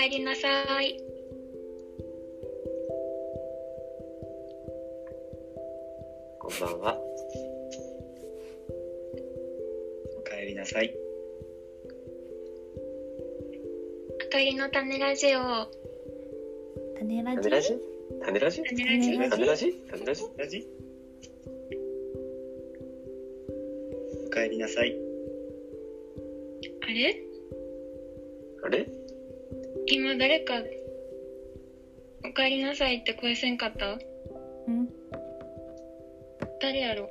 かえりなさい。こんばんは。おかえりなさい。あかりの種ラジオ。種ラジ？種ラジ？種ラジ？種ラジ？種種ラジ？種ラジ？ラジ？おかえりなさい。あれ？あれ？今誰か、おかえりなさいって声せんかった？うん誰やろ？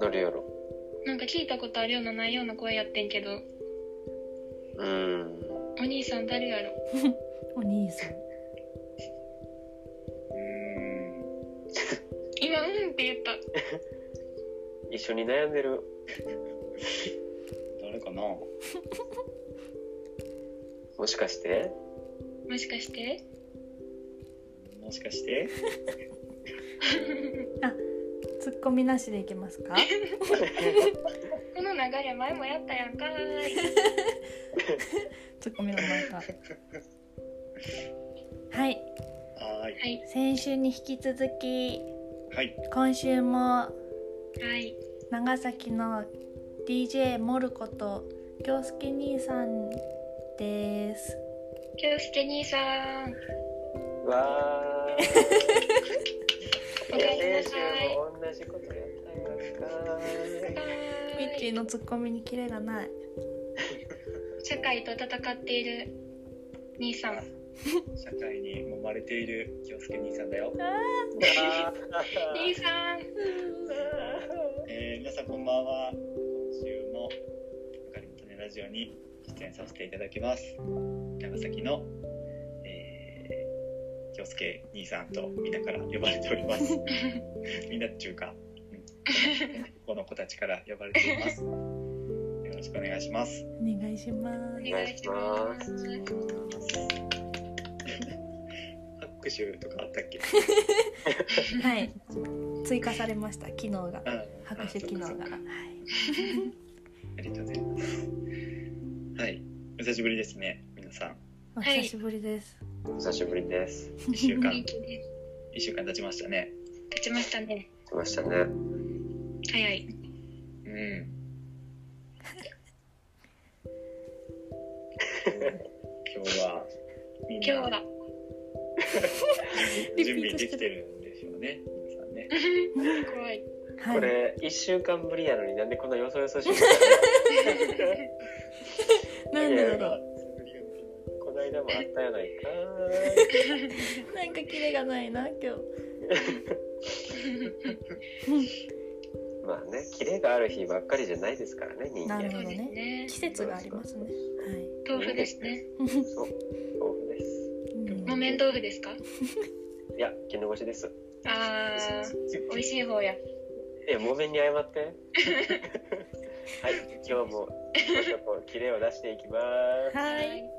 誰やろ？なんか聞いたことあるようなないような声やってんけど、うーん。お兄さん誰やろ？お兄さんうーん。今、うんって言った。一緒に悩んでる。誰かな？もしかして？もしかして？もしかして？ツッコミなしでいけますか？この流れ前もやったやんかーい。ツッコミの前かはいはーい。はい。先週に引き続きはい。今週もはい。長崎の DJ モルコと京介兄さんです京介兄さん。わー。おかえりなさい。も同じことやったやんかミッチーのツッコミにキレがない社会と戦っている兄さん。社会に揉まれている京介兄さんだよ。兄さん。えー、皆さんこんばんは。今週も、おかりの種ラジオに出演させていただきます。長崎の、えー、京介兄さんとみんなから呼ばれております。みんなっていうか、うんこの子たちから呼ばれています。よろしくお願いします。お願いしますお願いします。拍手とかあったっけ？はい追加されました機能がうん拍手機能がはいありがとうございます。はい。お久しぶりですね、皆さん。お久しぶりです、お久しぶりです。一週間元、気です。一週間経ちましたね。立ちましたね。来ましたね。早い。うん。今日は、みん今日はな、準備できてるんでしょうね、皆さんね。怖い。はいこれ、一週間ぶりやのになんでこんなよそよそしいの？なんでだろうこの間もあったやないか なんかキレがないな今日 まあね、キレがある日ばっかりじゃないですからね、人間。なるほどねね。季節がありますね豆腐ですね。そう、豆腐です。はい、木綿豆腐ですか？いや、絹ごしです。あー、美味しい方や。え、木綿に謝って。はい、今日も、ちょっとキレを出していきます。はい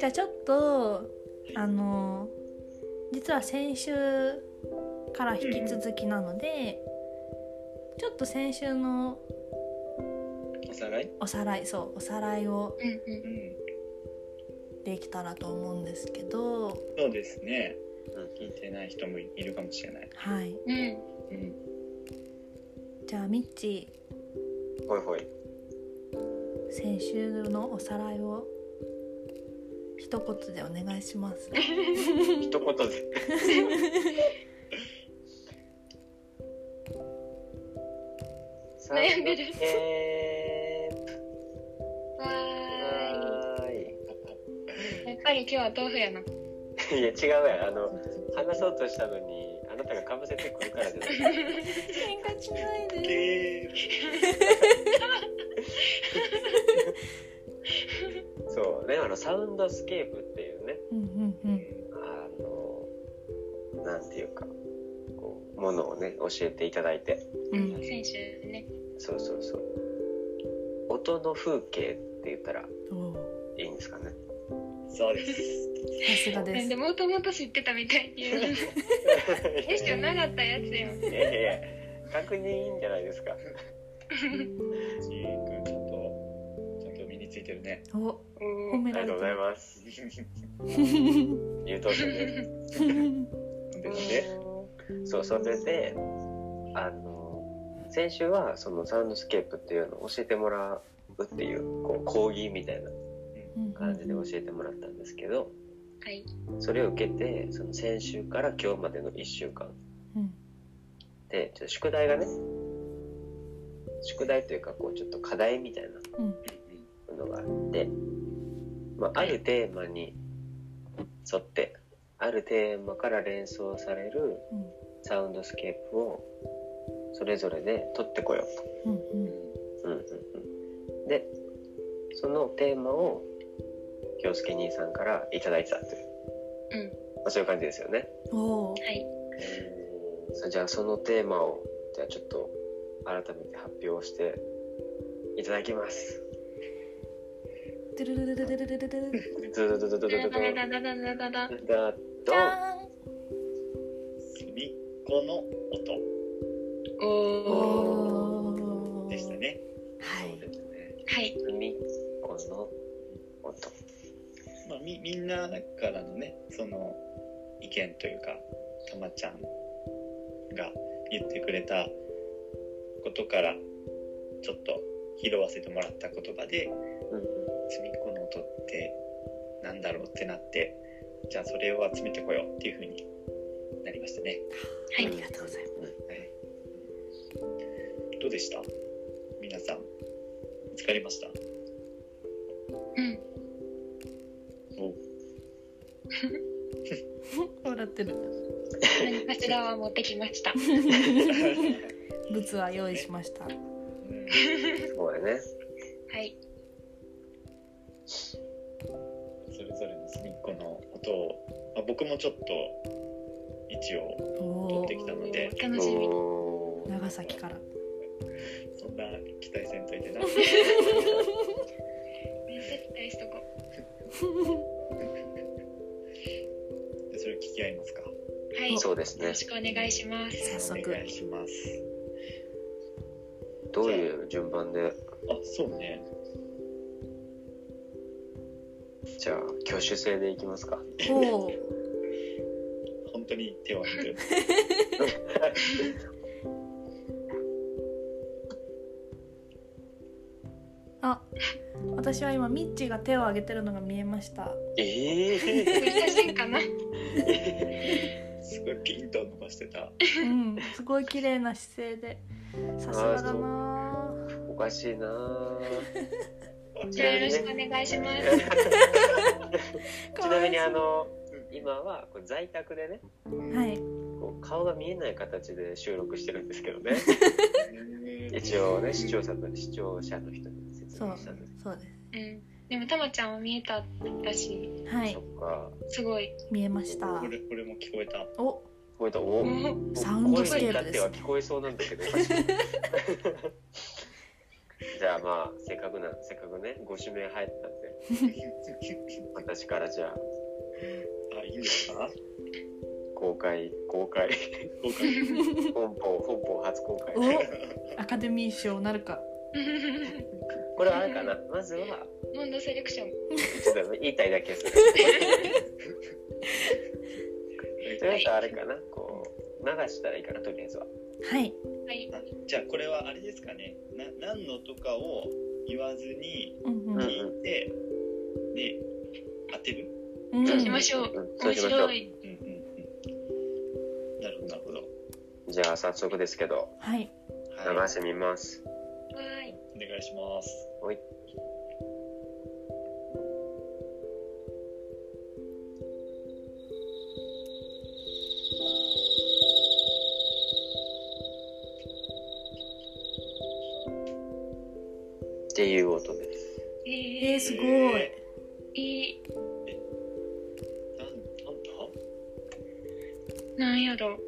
じゃあちょっとあの実は先週から引き続きなので、ちょっと先週のおさらい？おさらいそうおさらいをうんう。うんん。できたらと思うんですけどそうですね。うん聞いてない人もいるかもしれない。はいうん。うん。じゃあミッチほいほい。先週のおさらいを一言でお願いします 一言で。悩んでるは。い。やっぱり今日は豆腐やな。いや、違うやん。あの、話そうとしたのに、あなたがかぶせてくるからじゃない。喧嘩しないでゲそうね、あの、サウンドスケープっていうね、うんうんうんあの、なんていうか、こう、ものをね、教えていただいて。うん先週ね。そうそうそう。音の風景って言ったらいいんですかね。ーそうです。さすがですなんでもともと知ってたみたいっていう。テストなかったやつやん。いやいや確認いいんじゃないですか。ちーくんちょっとちょっと身についてるね。おお褒められてありがとうございるます優等生ですでそうそれであの先週はそのサウンドスケープっていうのを教えてもらうっていうこう講義みたいな感じで教えてもらったんですけどはいそれを受けてその先週から今日までの1週間。うん。でちょっと宿題がね宿題というかこうちょっと課題みたいうん。なのがあって、まあ、あるテーマに沿ってあるテーマから連想されるうん。サウンドスケープをそれぞれで取ってこようと。うんうん。うんうんうん、でそのテーマを京介兄さんからいただいてたという、うんまあ、そういう感じですよね。おーはいさあじゃあそのテーマをじゃあちょっと改めて発表していただきます。ドゥルルルルでしたね。はいそうですね。はい海っこの音。まあ、みみんなからのねその意見というかたまちゃんが言ってくれたことからちょっと拾わせてもらった言葉でうんうん「隅っこの音ってなんだろう?」ってなってじゃあそれを集めてこようっていうふうになりましたね。はいありがとうございます。はい、どうでした？皆さん。見つかりました？うん。お 笑ってる。何かしらは持ってきました。物は用意しました。うんそうだね。はい。それぞれの隅っこの音を、まあ、僕もちょっと一応取ってきたので。楽しみ。長崎から。そんな期待せんといてな。めっちゃ期待しとこ れ聞き合いますか？うはい。そうですね。よろ。しくお願いします。早速。お願いします。どういう順番で、あそうね。じゃあ挙手制でいきますか。おお 本当に手を挙げて あ私は今ミッチーが手を挙げてるのが見えました。ええ写真かなすごいピンと伸ばしてた。うんすごい綺麗な姿勢で。さすがだな。おかしいな。ぁじゃあよろしくお願いします。ちなみにあの今はこう在宅でねはい。こう顔が見えない形で収録してるんですけどね。一応ね視聴者の視聴者の人に説そう。そうです。うん。でもたまちゃんは見えただしはい。そっか。すごい。見えました。これこれも聞こえた。お。こういった？お。お。サウンドスケープ声に至ってはです聞こえそうなんだけど。じゃあまあせっかくなせっかくねご指名入ったんで。私からじゃあ。あいいんですか？公開公開。公開。本邦本邦初公開。お。アカデミー賞なるか これはあれかなまずは。モンドセレクション。ちょっと言いたいだけするとりあえずあれかなこう流したらいいかなとりあえずは。はい。はい。あじゃあこれはあれですかね。な何のとかを言わずにうんうん。うん聞いて、で当てる？うん。そうしましょう。うんそう面しましょう。白い。うんうんうん。なるほどなるほど。じゃあ早速ですけどはい。流はい。してみます。わーいお願いします。はい。っていう音です。ええー、すごい。いい。なんなんだ？なんやろ。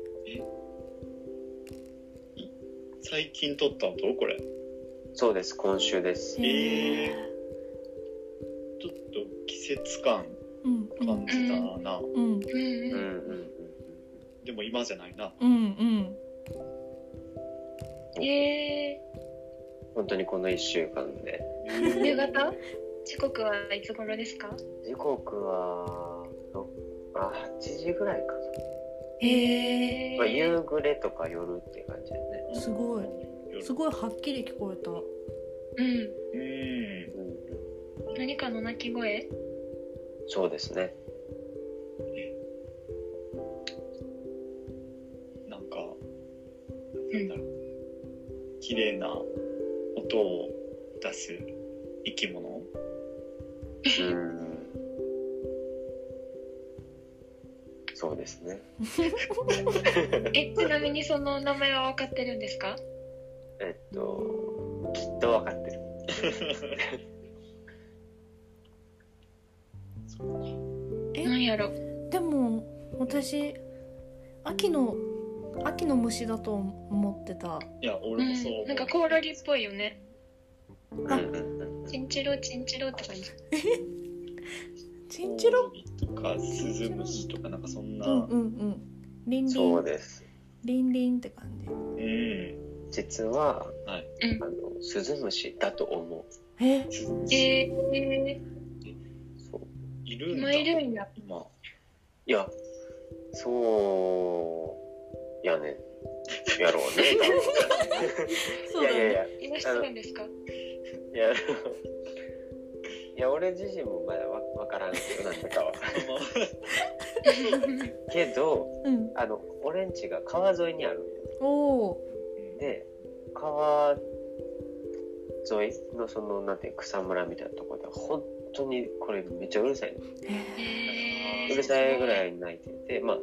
最近撮った音これそうです今週です。えちょっと季節感感じたな、うん。うんうん。うんうんうん。でも今じゃないな。うんうん。え本当にこの1週間で。ー、夕方？時刻はいつ頃ですか？時刻はろあ8時ぐらいかな、へえまあ、夕暮れとか夜って感じだよね。すごいすごいはっきり聞こえた。うん。うん。うん何かの鳴き声？そうですね。なんか、なんだろう。綺麗な音を出す生き物？うん。そうですね。えちなみにその名前は分かってるんですか？えっときっと分かってる。えなんやろ。でも私秋の秋の虫だと思ってた。いや、う俺もそう思う。んなんかコオロギっぽいよね。あうんうんうんチンチロチンチロって感じ。チンチロ？とかスズムシとかなんかそんな、うんうんうんリンリそうンですリンリンって感じうん実ははい。うん。あのスズムシだと思う。え？えー、そう。いるんだ。今いるんや。今。いやそうやね。やろうね。多 そうだ分いやいやいらっしゃるんですか？いやいや俺自身もまだわ分からんけどなんだかは けどうん。あの俺んちが川沿いにあるんおで川沿いのそのなんて草むらみたいなところで本当にこれめっちゃうるさいの。えー。うるさいぐらい泣いててまあ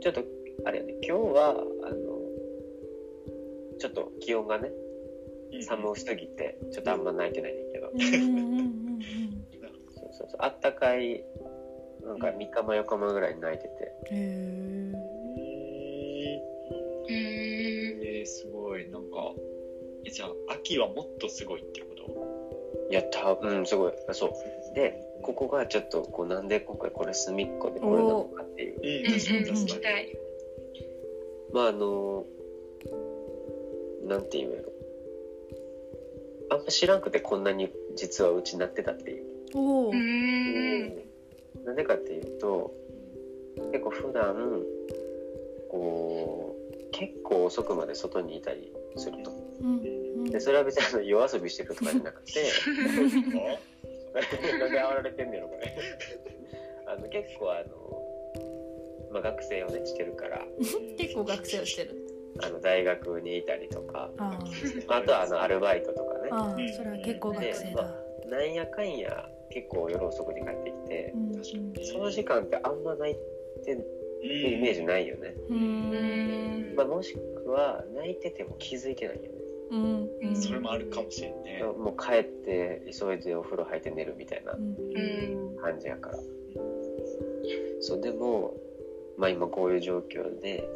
ちょっとあれやね今日はあのちょっと気温がね寒すぎてちょっとあんま泣いてないんだけど。そうそうそう。あったかいなんか3日前4日前ぐらいに泣いてて。うん。へえー、すごいなんかえじゃあ秋はもっとすごいってこと？いや多分すごい。そう。でここがちょっとこうなんで今回これ隅っこでこれなのかっていう。うん。うんうん確かに確かたい。まああのなんていうんやろあんま知らんくてこんなに実はうちなってたっていう。ー。おなんでかっていうと結構普段こう結構遅くまで外にいたりすると。でそれは別にあの夜遊びしてるとかじゃなくて。なんで煽られてんねやろこれ。あの結構あの、まあ、学生をねしてるから。結構学生をしてる。あの大学にいたりとか。ああとはあのアルバイトとかね。あああそれは結構学生だ。なんやかんや結構夜遅くに帰ってきて。うんうん。その時間ってあんま泣いてるイメージないよね、うーん。まあ、もしくは泣いてても気づいてないよね。うん。うん。それもあるかもしれんね。もう帰って急いでお風呂入って寝るみたいな感じやから。そうでも、まあ、今こういう状況で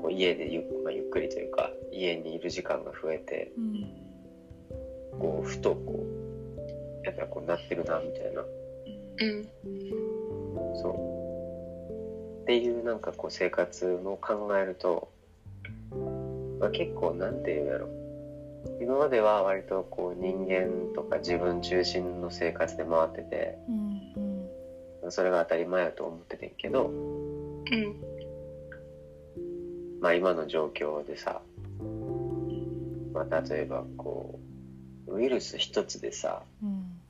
こう家でゆ,、まあ、ゆっくりというか家にいる時間が増えてうん。こうふとこうやっぱこうなってるなみたいな。うん。そうっていうなんかこう生活を考えると、まあ、結構なんていうんやろ。今までは割とこう人間とか自分中心の生活で回っててうん。それが当たり前やと思っててんけど、うん。まあ、今の状況でさ、まあ、例えばこうウイルス一つでさうん。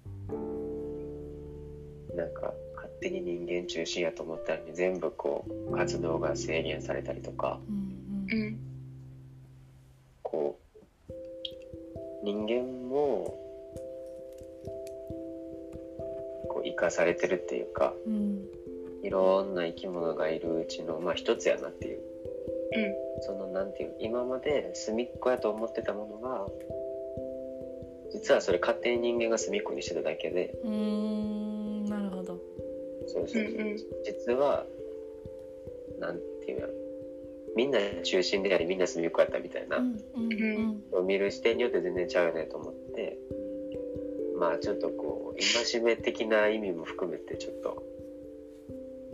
なんか勝手に人間中心やと思ったのに全部こう活動が制限されたりとかうんうん。こう人間もこう生かされてるっていうかうん。いろんな生き物がいるうちのまあ一つやなっていう。うん。そのなんていう今まで隅っこやと思ってたものが実はそれ勝手に人間が隅っこにしてただけでうーんそうそうそう、うんうん。実はなんていうの。みんな中心でありみんな隅っこやったみたいな、うんうんうん。見る視点によって全然ちゃうよねと思って。まあちょっとこう戒め的な意味も含めてちょっと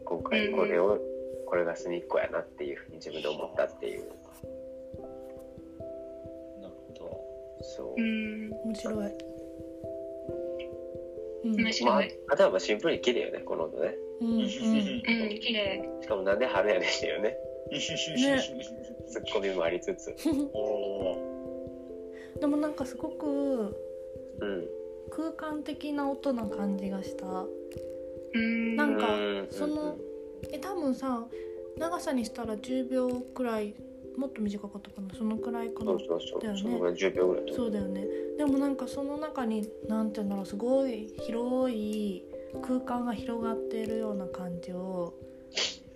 今回これを、これが隅っこやなっていうふうに自分で思ったっていう。なるほど。そう。うん。面白い。うん面まあ白い。、あとはまあシンプルに綺麗よね、この音ね。うんうんうん、綺麗。しかもなんで春やねんっていうね、ツッコミもありつつ。でもなんかすごくうん。空間的な音な感じがしたうん。なんかうんそのえ多分さ長さにしたら10秒くらいもっと短かったかなそのくらいかなそうそうそう。だよねそのぐらい10秒ぐらいとそうだよねでもなんかその中になんていうんだろうすごい広い空間が広がっているような感じを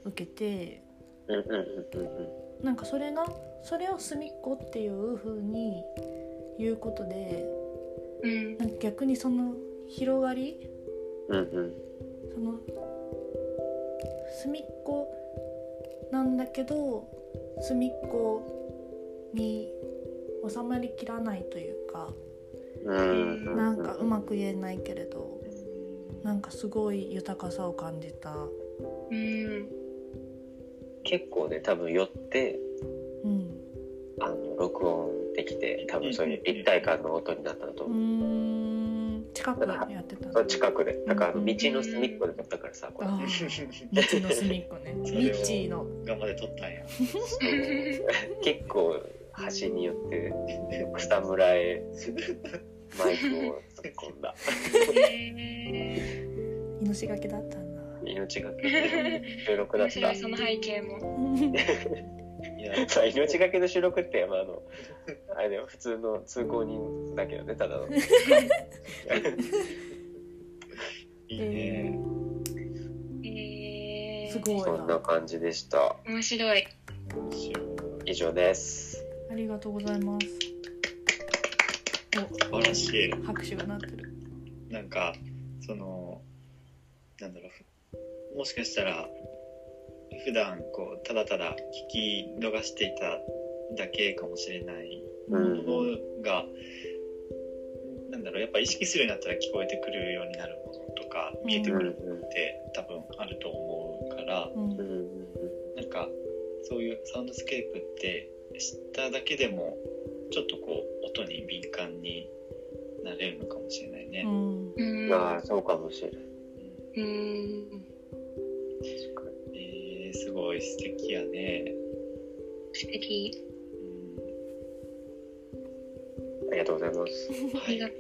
受けてうんうんうんうんなんかそれがそれを隅っこっていう風に言うことでうん。なんか逆にその広がりうん。うんうん。その隅っこなんだけど隅っこに収まりきらないというかう。なんかうまく言えないけれどなんかすごい豊かさを感じたうん。結構ね、多分寄って、うんあの、録音できて、多分そういう一体感の音になったとう思う。ーん近くでやってた近くで。だから道の隅っこで撮ったからさ、これ。道の隅っこね。道の。頑張って撮ったんや。結構端によって草むらへマイクを突っ込んだ。へ 命がけだったんだ。命がけ。の収録だった。その背景も。いや、さあ命がけの収録って、まあ、あのあれだよ普通の通行人だけどねただの。いいね。えすごいそんな感じでした。面白い。以上です。ありがとうございます。素晴らしい。お拍手が鳴ってる。なんか、その、なんだろうふ、もしかしたら、普段こう、ただただ聞き逃していただけかもしれないうんものが、なんだろう、やっぱ意識するようになったら聞こえてくるようになるものとか、見えてくるものって多分あると思うから、うんうんうんなんか、そういうサウンドスケープって知っただけでも、ちょっとこう、音に敏感になれるのかもしれないね。うん。あそうかもしれない。うんうん。えー、すごい素敵やね。素敵。うん、ありがとうございますはい、あありがと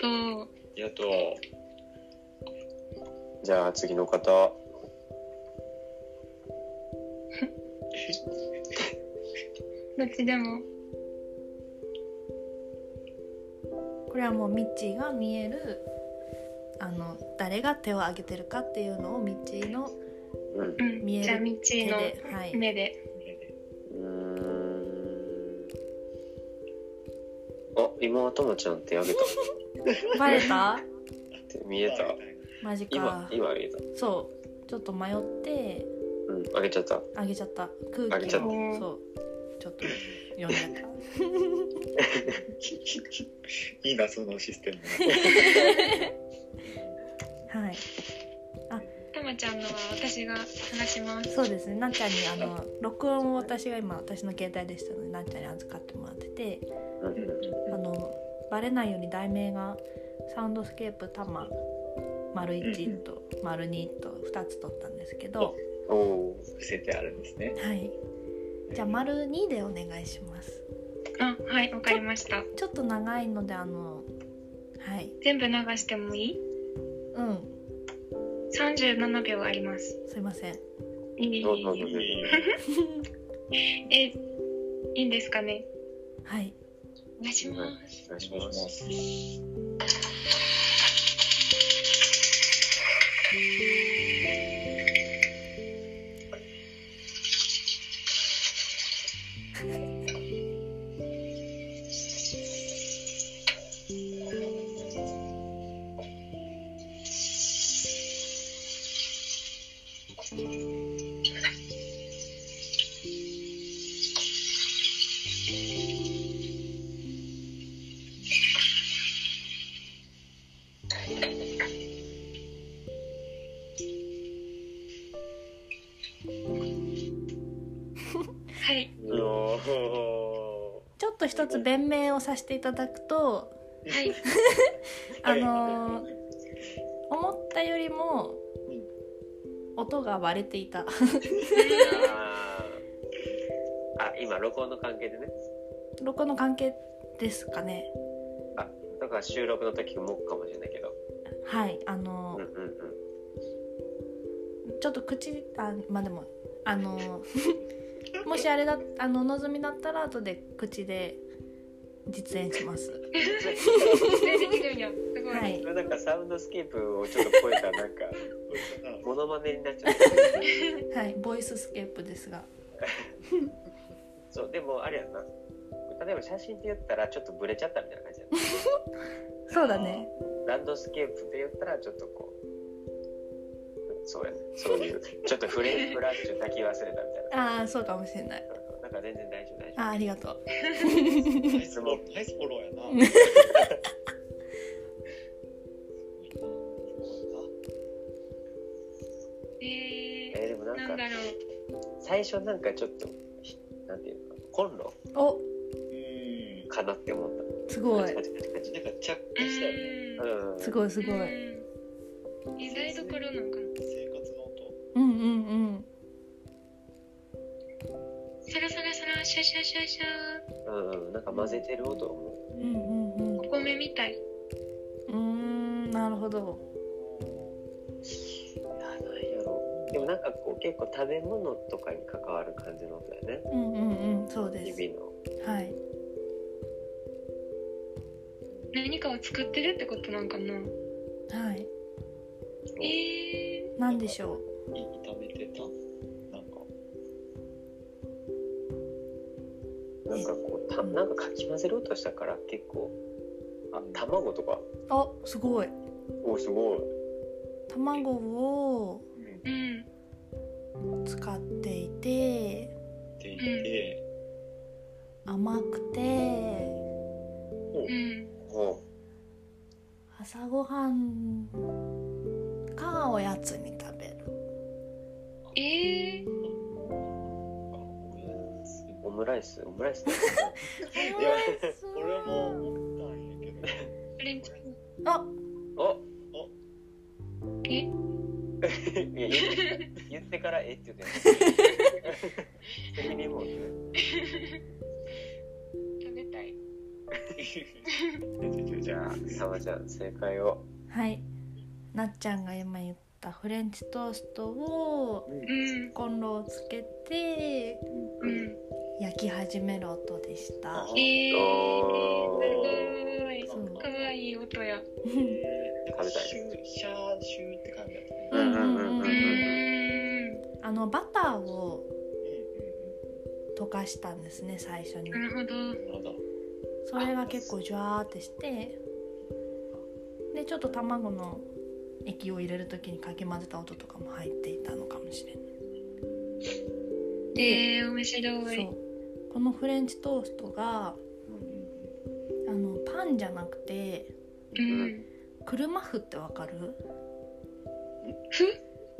う。りがとう。じゃあ次の方 どっちでも。これはもうミッチーが見えるあの誰が手を挙げてるかっていうのをミッチーのうん。うん。見える。じ目で。うーん。あ今ともちゃん手挙げた。バレた？見えた。マジ今か。今見えた。そう。ちょっと迷って。うん挙げちゃった。あげちゃった。空気を。そう。ちょっと読んじゃっ いいな、そのシステム。た はいたまちゃんのは私が話します。そうですね。なっちゃんにあの録音を私が今私の携帯でしたのでなっちゃんに預かってもらっててあのバレないように題名がサウンドスケープタマ丸1と丸2と2つ取ったんですけどおお伏せてあるんですね。はい。じゃあ丸2でお願いします。あ、はい、わかりました。ちょっと長いのであのはい。全部流してもいい？うん ?37 秒あります。すいませんいいどうぞどうぞえ、いいんですかね？はいお願いします。お願いしお願いしますただくとはい。あの思ったよりもうん音が割れていた。あ今録音の関係でね。録音の関係ですかね。あだから収録の時もかもしれないけど。はいあのうんうんうん。ちょっと口あまあでもあの もしあれだあの望みだったら後で口で実演します。はい。なんかサウンドスケープをちょっと超えたなんか モノマネになっちゃう はいボイススケープですが。そうでもあれやな。例えば写真って言ったらちょっとブレちゃったみたいな感じやなそうだね。ランドスケープで言ったらちょっとこうそうやね。そういうちょっとフレフラッシュ焚き忘れたみたいな。ああそうかもしれないか全然大丈夫大丈あーありがとう。ナイスフォローナイスフォローやな でもなんんか最初なんかちょっとひなんていうのコンロお。うんかなって思った。すごい。なんか着火したよね。うん。すごいすごい。うん。え台所なんかな。生活の音。うんうんうんサラサラサラシャシャシャシャうんうん。なんか混ぜてる音もう。んうんうん。お米みたい。うーんなるほど。いやなんやろ。でもなんかこう結構食べ物とかに関わる感じの音だよね。うんうんうんそうです。日々の。はい。何かを作ってるってことなんかな。はい。えー、なんでしょい炒めてた？なんかこうたなんかかき混ぜる音したから結構あ卵とか。うあすごい。おすごい。卵をうん。使っていてっていて。甘くてうん。お朝ごはんかおやつに食べる。えー、オムライスオムライス。いや俺も思ったんやけどフレンチあ。お。え。いや言って言ってからえって言って責任も食べたい。じゃあさまちゃん正解を。はい。なっちゃんが今言ったフレンチトーストをうん。コンロをつけてうん焼き始める音でした。えー、すごい。かわいい音や。食べたいシューシャーシューって感じだったねうんうん。うんううんーんあのバターをう溶かしたんですね最初に。なるほど。なるほどそれが結構ジュワーってしてでちょっと卵の液を入れる時にかき混ぜた音とかも入っていたのかもしれない。でえー、面白い。そうこのフレンチトーストがあのパンじゃなくてうん。車麩ってわかる？ふ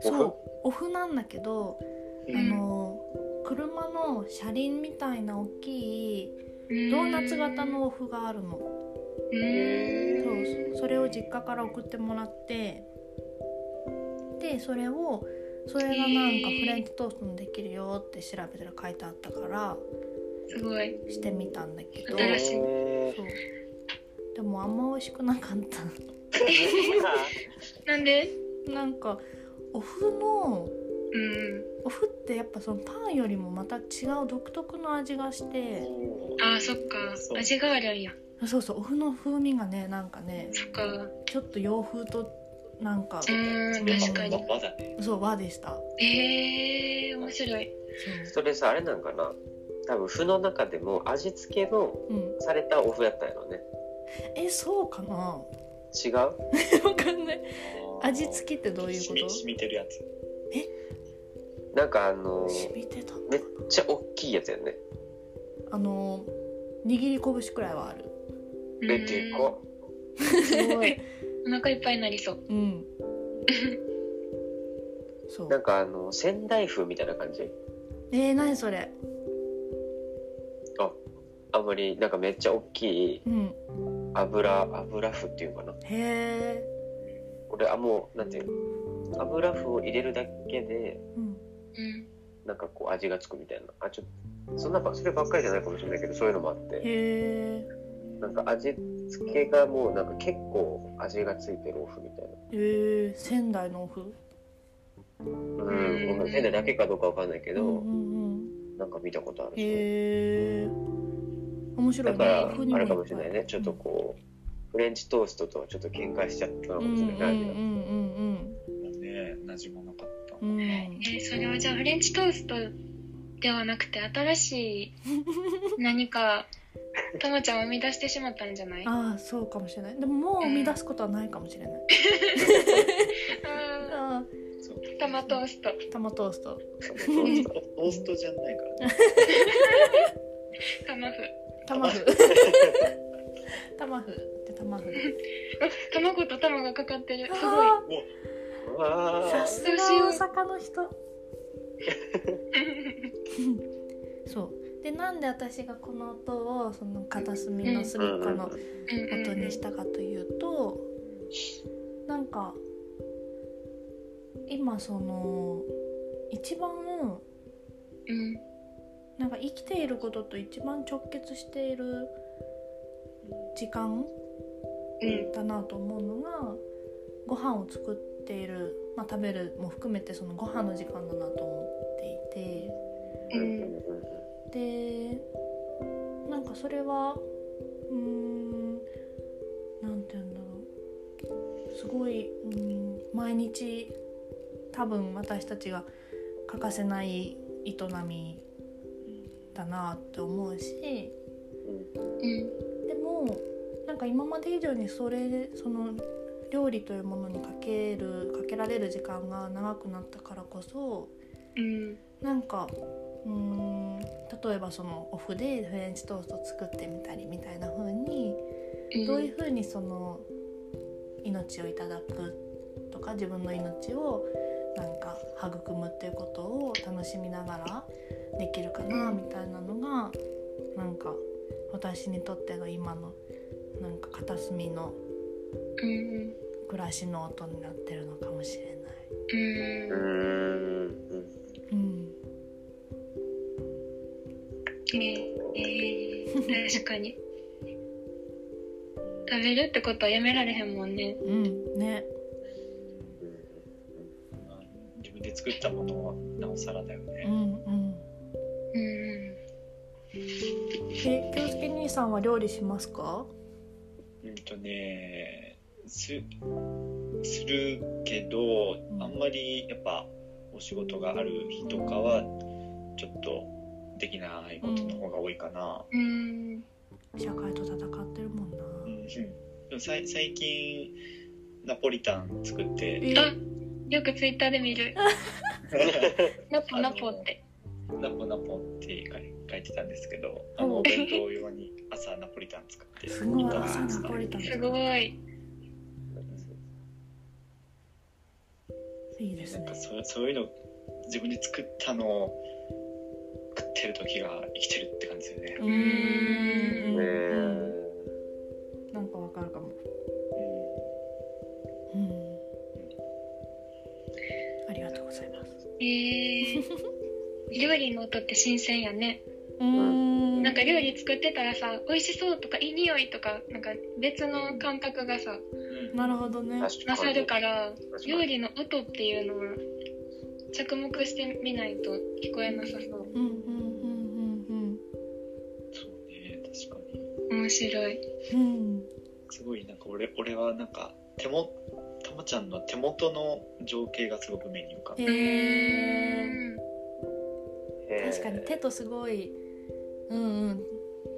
そう。お麩？なんだけど、うん。あの車の車輪みたいな大きいうん。ドーナツ型のお麩があるの。そうそれを実家から送ってもらってでそれをそれがなんかフレンチトーストにできるよって調べたら書いてあったからすごい。してみたんだけど。新しい。えそう。でもあんま美味しくなかっ なんで？たなんかお麩のうん。お麩ってやっぱそのパンよりもまた違う独特の味がして。あーそっか。味があるんや。そうそうお麩の風味がねなんかねそっか。うちょっと洋風となんかーん確かに。そう和でした。えー、面白い。そそれさあれなんかな？多分麩の中でも味付けのううん。されたお麩やったんやろね。えそうかな？違う？わかんない。味付きってどういうこ染み染みてるやつ。なんかあのと染みてためっちゃ大きいやつやね。あの握り拳くらいはある。えでかっ。すごい。お腹いっぱいになりそう。うん。そう。なんかあの仙台風みたいな感じ？えー、何それ？あんまりなんかめっちゃ大きいうん。油油麩っていうかな。へえこれあもうなんていうの油麩を入れるだけでうん。うんなんかこう味がつくみたいな。あちょっとそんなばそればっかりじゃないかもしれないけどそういうのもあって。へえなんか味付けがもうなんか結構味がついてるお麩みたいな。えー、仙台のオフうん。ごめん変なだけかどうかわかんないけど、うんうんうんなんか見たことある。へえ面白いね。だからあれかもしれないね。ちょっとこうフレンチトーストとはちょっと喧嘩しちゃったのかもしれない味がうんうんうんね馴染まなかった。うん。うんえーそれはじゃあフレンチトーストではなくて新しい何かたまちゃんを生み出してしまったんじゃない？あああそうかもしれない。でももう生み出すことはないかもしれない、あ そう。ート。マトースト。あ玉トーストトーストじゃないからね。タマフ。玉麩玉麩 って玉麩あ卵と玉がかかってる。すごい。あうわー。ーさすが大阪の人。そう。でなんで私がこの音をその片隅の隅っこの音にしたかというとなんか今その一番うんなんか生きていることと一番直結している時間うん。だなと思うのがご飯を作っている、まあ、食べるも含めてそのご飯の時間だなと思っていて。うん。でなんかそれはうーんなんて言うんだろう。すごい、うん、毎日多分私たちが欠かせない営みだなって思うし。うん。でもなんか今まで以上にそれその料理というものにかけるかけられる時間が長くなったからこそうん。なんかうーん例えばそのオフでフレンチトースト作ってみたりみたいな風にうん。どういう風にその命をいただくとか自分の命をなんか育むっていうことを楽しみながらできるかなみたいなのがなんか私にとっての今のなんか片隅の暮らしの音になってるのかもしれない。うん。うん、えー確かに食べるってことはやめられへん。もん。ねうん、ね、作ったものはなおさらだよね。うん、うん。うんえ、京介兄さんは料理しますか？うんとねすするけど、んあんまりやっぱお仕事がある日とかはちょっとできないことの方が多いかな。うん社会と戦ってるもんな。うんでもさい最近ナポリタン作ってえ、あよくツイッターで見る ナポナポってナポナポって書い書いてたんですけどあのお弁当用に朝ナポリタン作ってすごい朝ナポリタン。すごいいいですねなんか。そうそういうの自分で作ったのを食ってる時が生きてるって感じですよね。うーん、ねうん、なんかわかるかも。えー、料理の音って新鮮やね。うーん。なんか料理作ってたらさ美味しそうとかいい匂いとかなんか別の感覚がさうん。なるほどね。確かに。勝るから料理の音っていうのは着目してみないと聞こえなさそう。うんうんうんうんそうね確かに。面白い。うんうん。すごいなんか俺俺はなんか手もたまちゃんの手元の情景がすごく目に浮かぶ、確かに手とすごい。うんうん。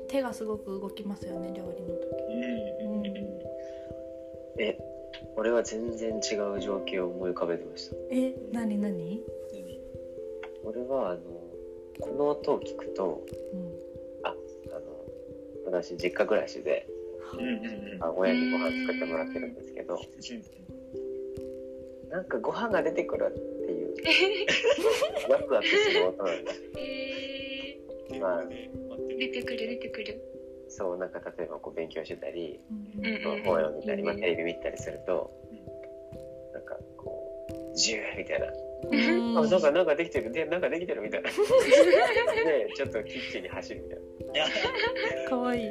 手がすごく動きますよね料理の時。うんうんうんえ俺は全然違う情景を思い浮かべてましたえ、なになに？俺はあのこの音を聞くとうん。あの私実家暮らしでうんうんうんあ親にご飯作ってもらってるんですけどなんかご飯が出てくるっていう。ワクワクする音なんだ。えテー。ブルで待ってー、る出てくる出てくる。そうなんか例えばこう勉強してたりうんうんうん。本を読んでたり、まあ、テレビ見たりするとジューみたいな、うん。あなんかなんかできてる。でなんかできてるみたいな。で ちょっとキッチンに走るみたいいや かわいい。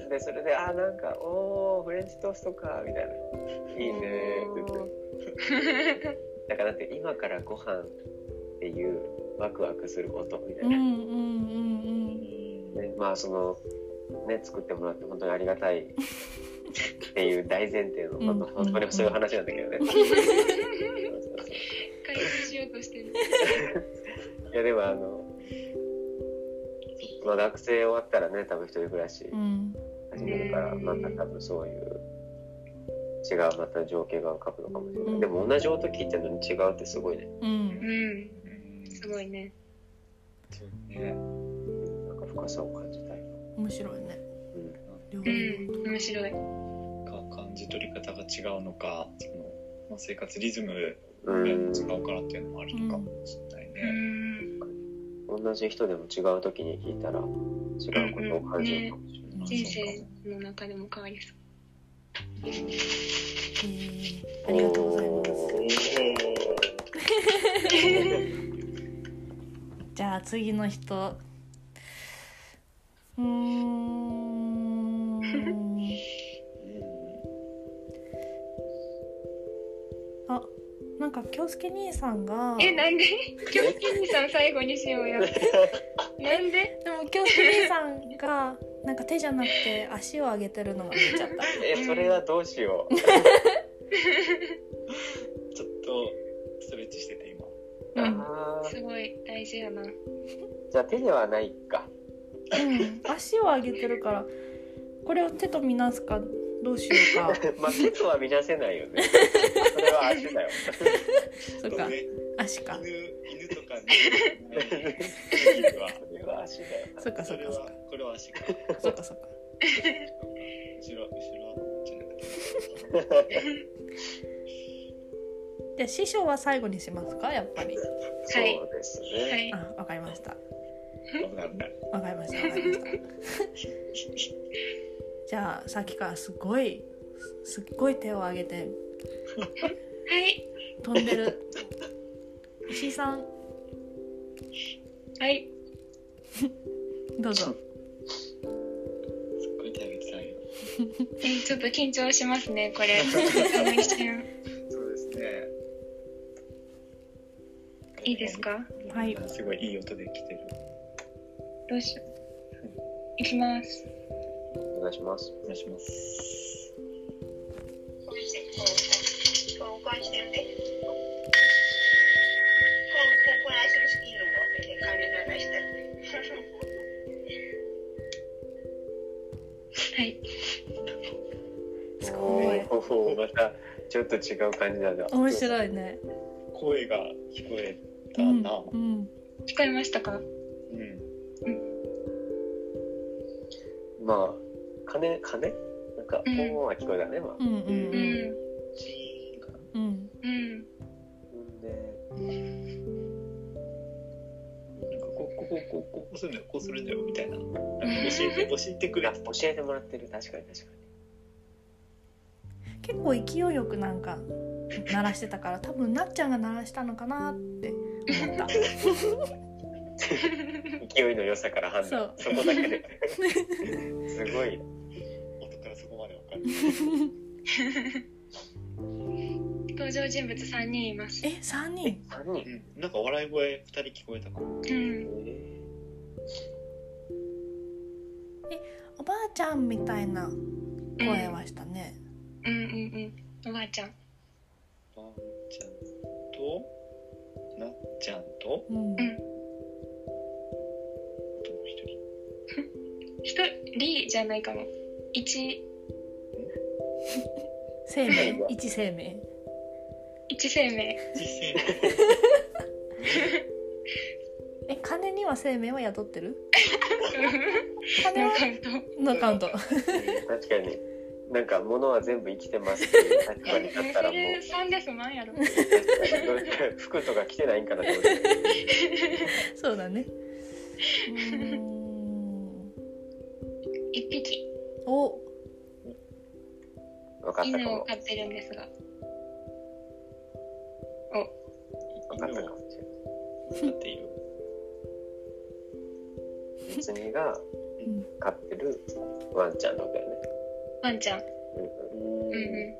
なでそれであなんかおーフレンチトーストかみたいな。いいねーって言って だからだって今からご飯っていうワクワクする音みたいな、うんうんうんね、まあそのね作ってもらって本当にありがたいっていう大前提のうん本当にそういう話なんだけどね。しようとしてる。いやでもあの、まあ、学生終わったらね多分一人暮らし始めるから、うんまた多分そういう違うまた情景が浮かぶのかもしれない、うん。でも同じ音聞いてるのに違うってすごいね。うん。うん。すごいね。そうね。なんか深さを感じたい、面白いね。うん。面白い。か感じ取り方が違うのかその、まあ、生活リズムがうん。違うからっていうのもあるのかもしれないうね。ん。同じ人でも違う時に聞いたら違うことを感じるかもしれない、まあ人生の中でも変わりそうえー。ありがとうございます。じゃあ次の人。うーん。あなんか京介兄さんが。えなんで？今日キミさん最後にしようや なんで？でも京介兄さんがなんか手じゃなくて足を上げてるのが見えちゃった。えそれはどうしよう。ちょっとストレッチしてて今。うん。あー。すごい大事やな。じゃあ手ではないか。うん、足を上げてるからこれを手とみなすかどうしようか。まあ手とは見なせないよね。それは足だよ。そっか。ね足か。犬犬とかね。犬は足だよそっかそそれはっかそっか。これは足か。そっかそっか。後ろ後ろじゃなくて。じゃあ師匠は最後にしますか？やっぱり。そうですね、はい。あわかりました。わかりましたわかりました。じゃあさっきからすごいすっごい手を挙げてはい。飛んでる。石井さん。はい どうぞすっごい手挙げてたんよ。えちょっと緊張しますねこれ そうですね。いいですか？はいすごいいい音で来てる。どうしよういきますお願いしますお願いします。交換してみて。ごいおーまたちょっと違う感じな。んだ面白いね。声が聞こえたうんな。うん。聞こえましたか？うん。まあ鐘鐘？なんかうん。ポーンは聞こえたねまあ。うんうんううん。ん。チーンかな。うんこうこここうこうするんだよ。こうするんだよみたいな。なんか教えて教えてくれ。教えてもらってる。確かに確か結構勢いよくなんか鳴らしてたから多分なっちゃんが鳴らしたのかなって思った。に 勢いの良さから判断。そこだけで。すごい。音からそこまでわかる。登場人物3人います。え三人？3人？うん。なんか笑い声二人聞こえたかも。うん。おばあちゃんみたいな声はしたね、うんうんうんおばあちゃん。ばあちゃんとなっちゃんと？うん。うん。あともう一人。一人じゃないかも。一。生命？一生命？一生命。え金には生命は雇ってる？金は？のカウントのカウント。確かになんか物は全部生きてますっていう立場に立ったらもうそれ3ですまんやろ服とか着てないんかなって思ってそうだね一匹お分かった犬を飼ってるんですがお分かったかもしれない。っていう。つみが飼ってるワンちゃんのことだよね。ワンちゃん。うんうんう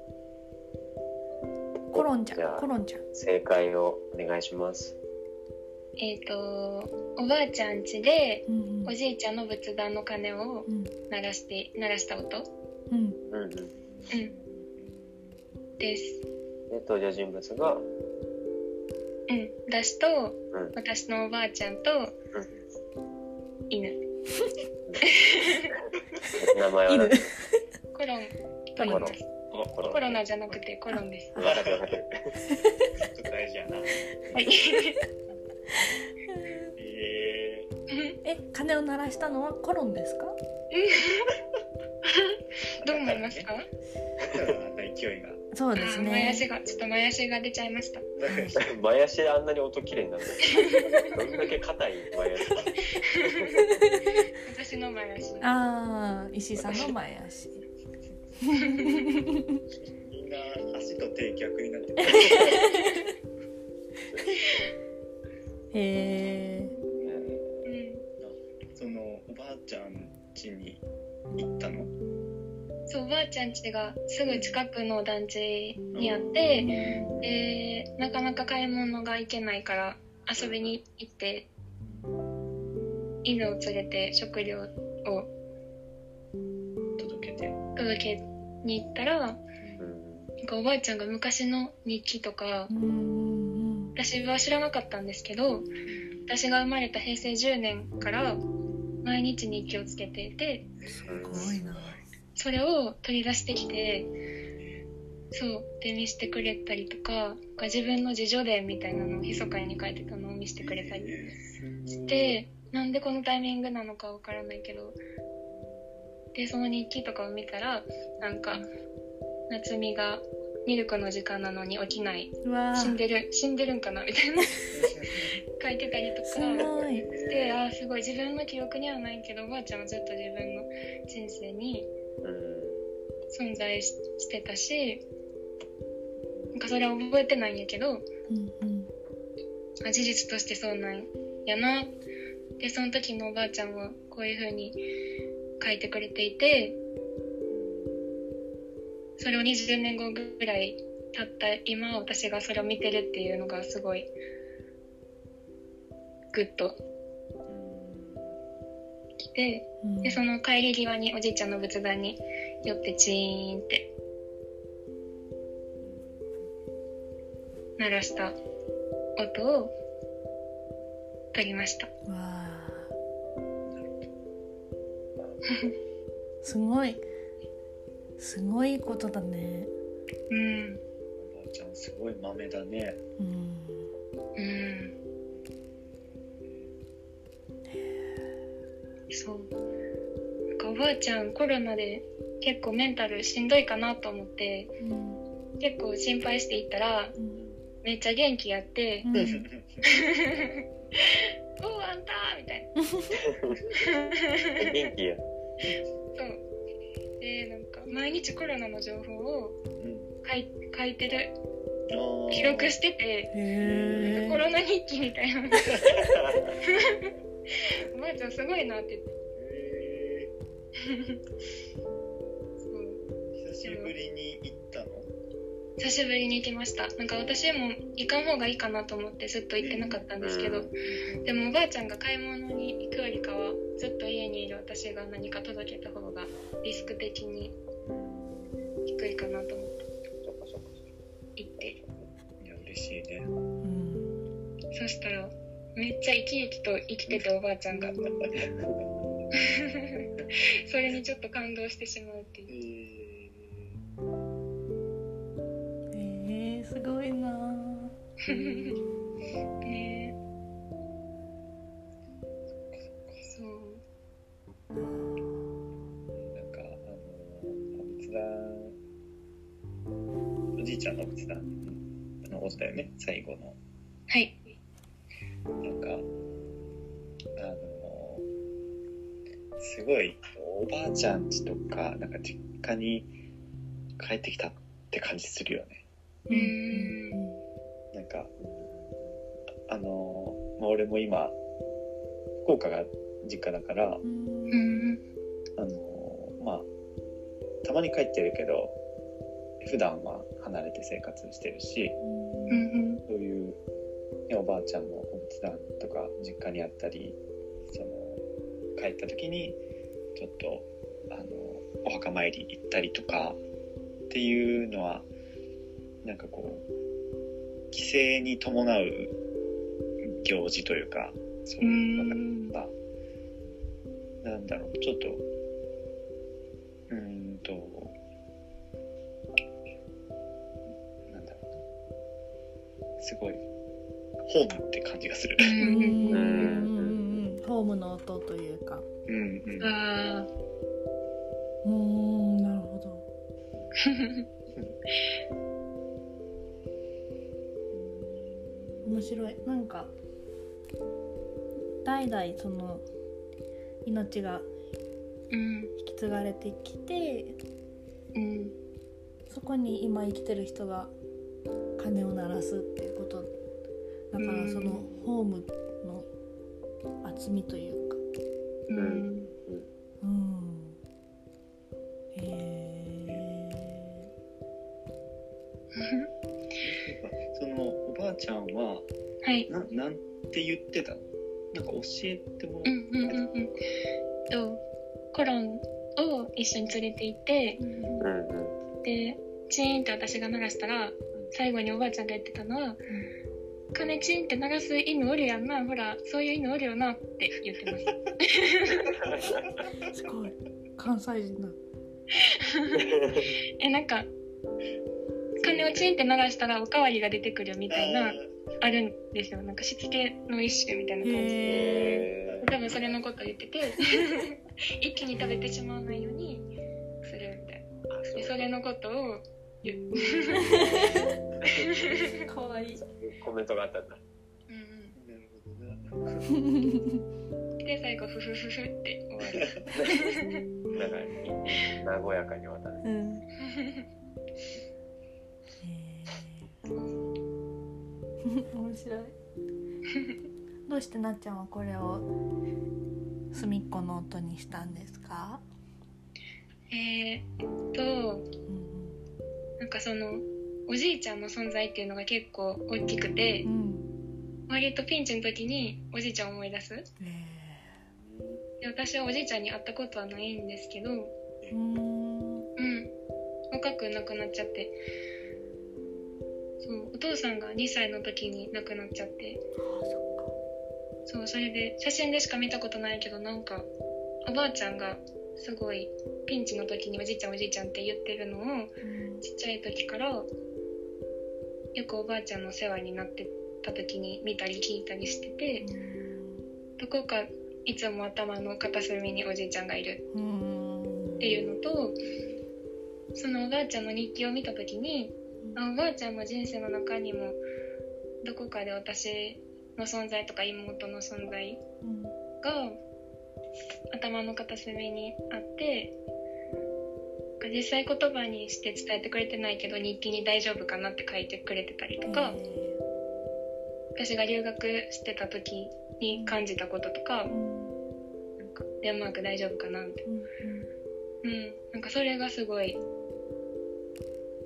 コロンちじゃんコロンちゃん正解をお願いします。ん。えっ、と、おばあちゃん家で、うんおじいちゃんの仏壇の鐘をうん鳴らして、鳴らした音うんうんうん。うん。です。で、登場人物が、うん。私と、うん。私のおばあちゃんと、犬。名前は何犬コロンと言います。おコロナじゃなくてコロンです。分かってる分かってる。ちょっと大事やな。はい。ええ鐘を鳴らしたのはコロンですか？どう思いますか？勢いが。そうですあー前足ねが、ちょっと前足が出ちゃいました。前足であんなに音綺麗になるのどんだけ硬い前足 私の前足。ああ石井さんの前足みんな足と手逆になってる。へえうん。そのおばあちゃん家に行ったの？そう、おばあちゃん家がすぐ近くの団地にあって、で、なかなか買い物が行けないから遊びに行って、犬を連れて食料を届けて。届けに行ったら、うん。なんかおばあちゃんが昔の日記とかう、ん私は知らなかったんですけど、私が生まれた平成10年から毎日日記をつけていて、すごいな。それを取り出してきて、そう、で見せてくれたりとか、自分の自助伝みたいなのを密かに書いてたのを見せてくれたりして、なんでこのタイミングなのかわからないけど、で、その日記とかを見たら、なんか、夏美がミルクの時間なのに起きない。死んでる、死んでるんかなみたいな 書いてたりとすか。ごいで、あーすごい自分の記憶にはないけど、おばあちゃんはずっと自分の人生にうん存在ししてたし、なんかそれは覚えてないんやけど、うんうんあ事実としてそうなんやな。で、その時のおばあちゃんはこういう風に書いてくれていて、それを20年後ぐらい経った今、私がそれを見てるっていうのがすごい、グッときて、うんで、その帰り際におじいちゃんの仏壇に寄ってチーンって鳴らした音を取りました。わあ すごいすごいことだねうん。おばあちゃんすごい豆だね。うんうん。そう。なんかおばあちゃんコロナで結構メンタルしんどいかなと思って、うん結構心配していったら、めっちゃ元気やって、うん おーあんたーみたいな。元気や。そう。で、なんか、毎日コロナの情報をうん。書い書いてる、記録してて、へコロナ日記みたいな。おばあちゃんすごいなって。そう。ー久しぶりに行っ久しぶりに行きました。なんか私も行かん方がいいかなと思ってずっと行ってなかったんですけど、でもおばあちゃんが買い物に行くよりかは、ずっと家にいる私が何か届けた方がリスク的に低いかなと思って行って。いや、嬉しいね。うんそしたら、めっちゃ生き生きと生きてておばあちゃんが。それにちょっと感動してしまう。ごいな ねえそう。なんか、あの、仏壇、おじいちゃんの仏壇の音だよね、最後の。はい。なんか、あの、すごい、おばあちゃん家とか、なんか実家に帰ってきたって感じするよね。うーん。なんか、あの、まあ、俺も今福岡が実家だからあのまあたまに帰ってるけど普段は離れて生活してるしうんそういう、ね、おばあちゃんのお仏壇とか実家にあったりその帰った時にちょっとあのお墓参り行ったりとかっていうのはなんかこう帰省に伴う行事というかそういうのがなんだろうちょっとうーんとなんだろうなすごいホームって感じがする。うん。うん。うん。うん。うん。ホームの音というか。うんうん。あうーん。なるほど 面白い。なんか代々その命がうん。引き継がれてきてうん。そこに今生きてる人が鐘を鳴らすっていうこと。だからうん。そのホームの厚みというか。うんうんなんて言ってた。のなんか教えてもらっうんうんうん。うん。とコロンを一緒に連れて行ってうんうん。でチーンって私が鳴らしたら最後におばあちゃんが言ってたのは「鐘チーンって鳴らす犬おるやんな。ほらそういう犬おるよな」って言ってます。すごい。関西人だ。えなんか鐘をチーンって鳴らしたらおかわりが出てくるみたいなあるんですよ。なんかしつけの一種みたいな感じで。多分それのこと言ってて。一気に食べてしまわないようにするみたいな。でそれのことを言う。えかわいい。コメントがあったんだ。うんーなるほどなうんで最後フフフフって終わる。なんか和やかに渡る。うん 面白い。どうしてなっちゃんはこれを隅っこの音にしたんですか、えーっとうんなんかそのおじいちゃんの存在っていうのが結構大きくてうん。割とピンチの時におじいちゃんを思い出す。へで私はおじいちゃんに会ったことはないんですけどーうん。うん。若く亡くなっちゃってそうお父さんが2歳の時に亡くなっちゃって。あそっそうそれで写真でしか見たことないけどなんかおばあちゃんがすごいピンチの時におじいちゃんおじいちゃんって言ってるのをかうん。ちっちゃい時からよくおばあちゃんの世話になってた時に見たり聞いたりしててどこかいつも頭の片隅におじいちゃんがいるうんっていうのとそのおばあちゃんの日記を見た時にあおばあちゃんの人生の中にもどこかで私の存在とか妹の存在うんが頭の片隅にあって実際言葉にして伝えてくれてないけど日記に「大丈夫かな?」って書いてくれてたりとか、へ私が留学してた時に感じたこととかデンマーク大丈夫かなみたいな、うん。うん、なんかそれがすごい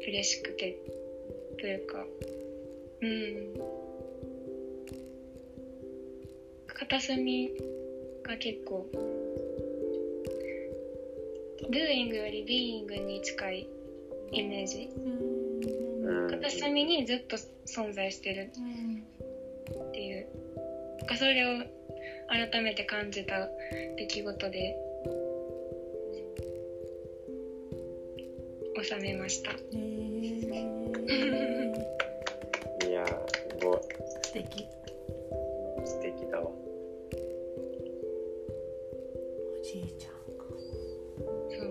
嬉しくてというかうん。片隅が結構 doing より being に近いイメージ。片隅にずっと存在してる。うん。っていう。かそれを改めて感じた出来事で収めました。へー。いやーすごい。素敵。素敵だわ。おじいちゃんかそう。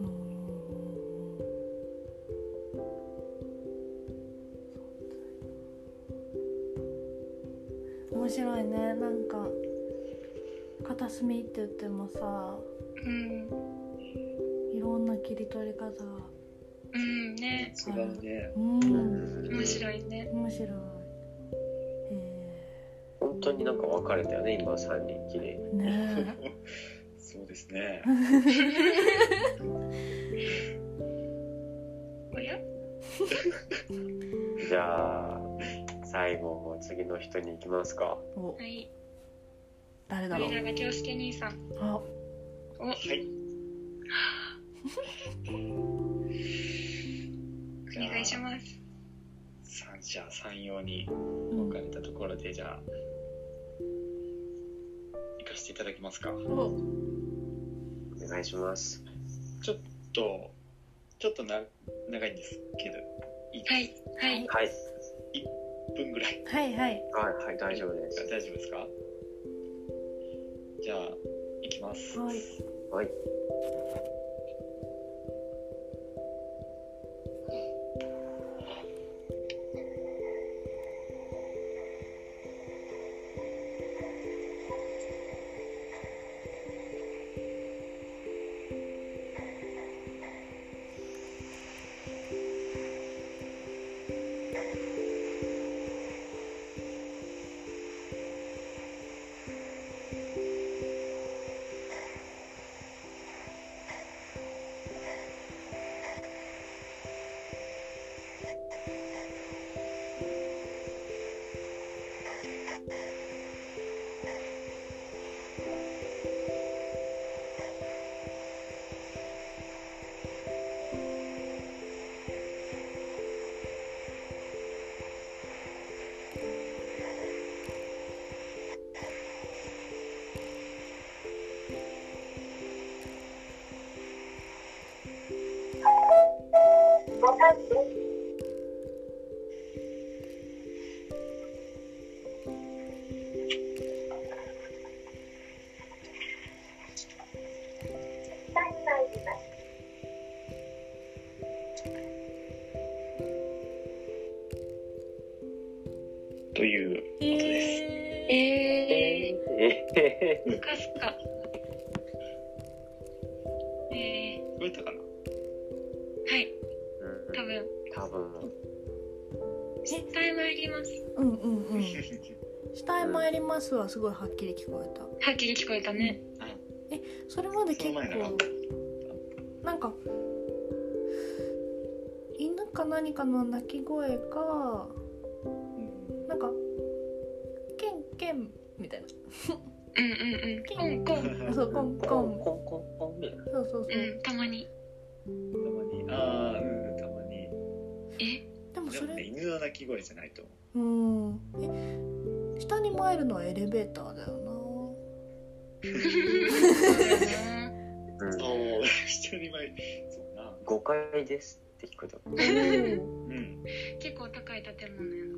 うん面白いね。なんか片隅って言ってもさ切り取り方。がうんね。違うね。うん。うん面白いね。面白い。当になんか分かれたよね今3人きり。ね。そうですね。おや？じゃあ最後も次の人に行きますか。はい。誰だろう。森永京介兄さん。あ。お。はい。お願いします。三者三様にうん分かれたところで、じゃあ、行かせていただきますか。おお願いします。ちょっと、ちょっとな長いんですけど、いいですはいはい。はい。1分ぐらい。はいはい。はいはい大丈夫です。大丈夫ですか？じゃあ、行きます。はい。はいへ参りますはすごいはっきり聞こえた。はっきり聞こえたね。それまで結構なんか犬か何かの鳴き声かうん。なんかケンケンみたいな。うんうんうん。コンコン。そうコンココンンコンコンコンみたいなそうそうそう、うんたまに。たまに、ああ、うん、たまに。え？でもね、でもそれ犬の鳴き声じゃないと思う。うん。え下に参るのはエレベーターだよな。そうだなうんそう、な。5階ですって聞こえた。うん。うん。結構高い建物やな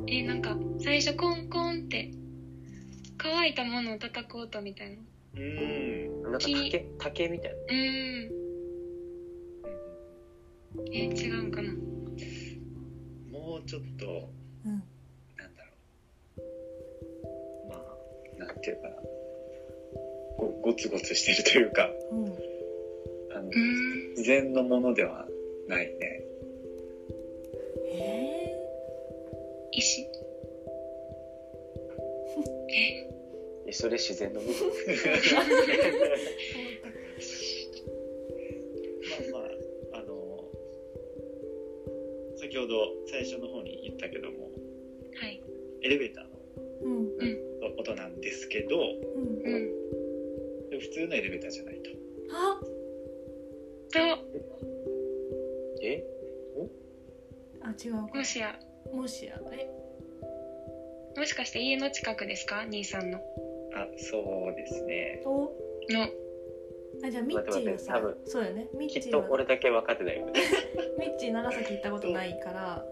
うん。えなんか最初コンコンって乾いたものを叩く音みたいな。うん。なんか竹竹みたいな。うーん。え違うんかな。もうちょっと、うんなんていうかな。ごごつごつしてるというか、うんあのう、ーん。自然のものではないね。え石？え？えそれ自然の部分まあまあ、あの、先ほど最初の方に言ったけども、はい。エレベーターー、うんの音なんですけど、うん普通のエレベーターじゃないと。あ。とえ？あ違うもしや。もしや。え？もしかして家の近くですか？兄さんの。あ、そうですね。おの。あじゃあミッチーはさ多分。そうよね。ミきっッチーはと俺だけ分かってないよね。ミッチー長崎行ったことないから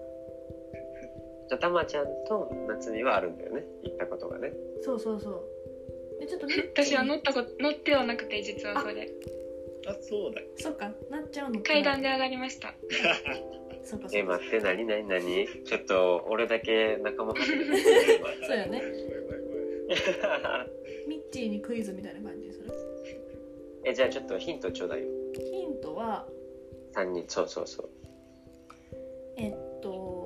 じゃあたまちゃんと夏美はあるんだよね。行ったことがね。そうそうそう。でちょっと私は乗ったこと乗ってはなくて実はそれ。あ、そうだ。そっかなっちゃうのか階段で上がりました。え そうかそうか。待って何何何？ちょっと俺だけ仲間外れ そうよね。ミッチーにクイズみたいな感じにするえじゃあちょっとヒントちょうだいよ。ヒントは。3人そうそうそう。えっと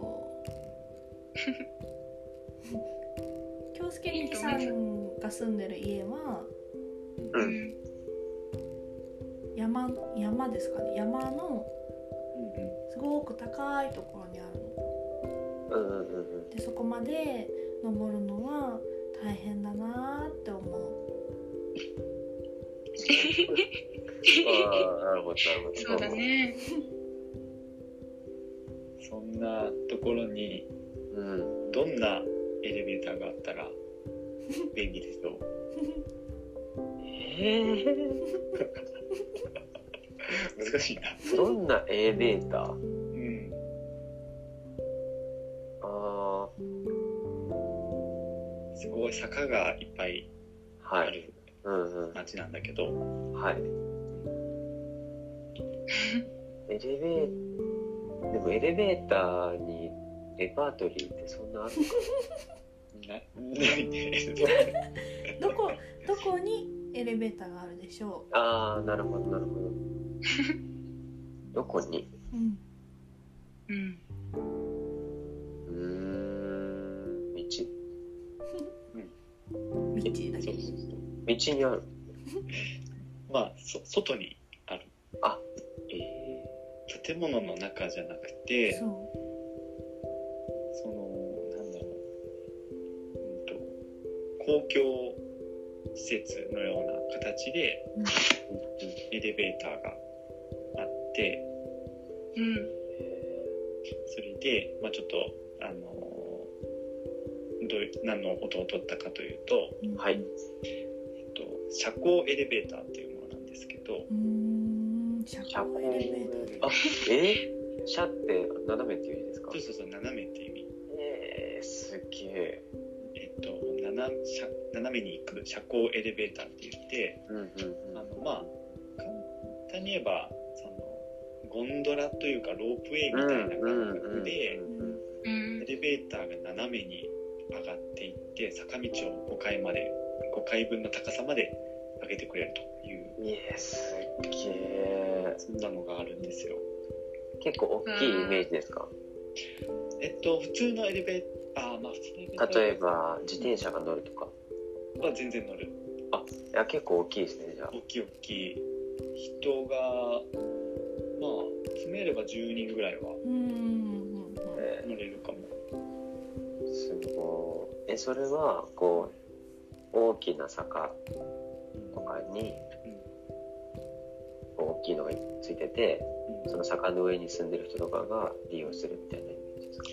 京介兄さんが住んでる家はううん。ん山山ですかね。山のすごく高いところにあるの。うんうんうんうん。でそこまで登るのは大変だなーって思う。ああなるほどなるほど。そうだね。そんなところにうん。どんなエレベーターがあったら 便利でしょうえー、難しいな。どんなエレベーター？うん。あすごい坂がいっぱいあはい。あるうんうん。街なんだけど、はい。エレベーでもエレベーターにレパートリーってそんなあるのかな？ないねどこどこにエレベーターがあるでしょああ、なるほど、なるほど。どこに？う、うん、うん。うーん、道。うそうそう。道にある。まあそ外にある。あ、えー建物の中じゃなくてそうそのなんだろう、うんと、公共施設のような形でエレベーターがあってうんそれで、まあ、ちょっとあのどう何の音を取ったかというと、うんはい。えっと、車高エレベーターっていうものなんですけどうーん車車高高エレベーター。あ、えー、車って斜めっていう意味ですか？そうそうそう斜めっていう意味えー、すげえ。えっと斜斜斜めに行く車高エレベーターって言ってうんうんうん。あのまあ簡単に言えばそのゴンドラというかロープウェイみたいな感覚でエレベーターが斜めに上がっていって坂道を5階まで5階分の高さまで上げてくれるといういや、すっげえ。そんなのがあるんですよ結構大きいイメージですか？えっと普通のエレベーターまあ普通のエレベーター。例えば自転車が乗るとか？は全然乗る。いや、結構大きいですね、じゃあ。大きい大きい。人がまあ詰めれば10人ぐらいはうんうんうんうん。え乗れるかもーすごい。え、それは、こう、大きな坂とかに、大きいのがついてて、うんその坂の上に住んでる人とかが利用するみたいなイメージですか？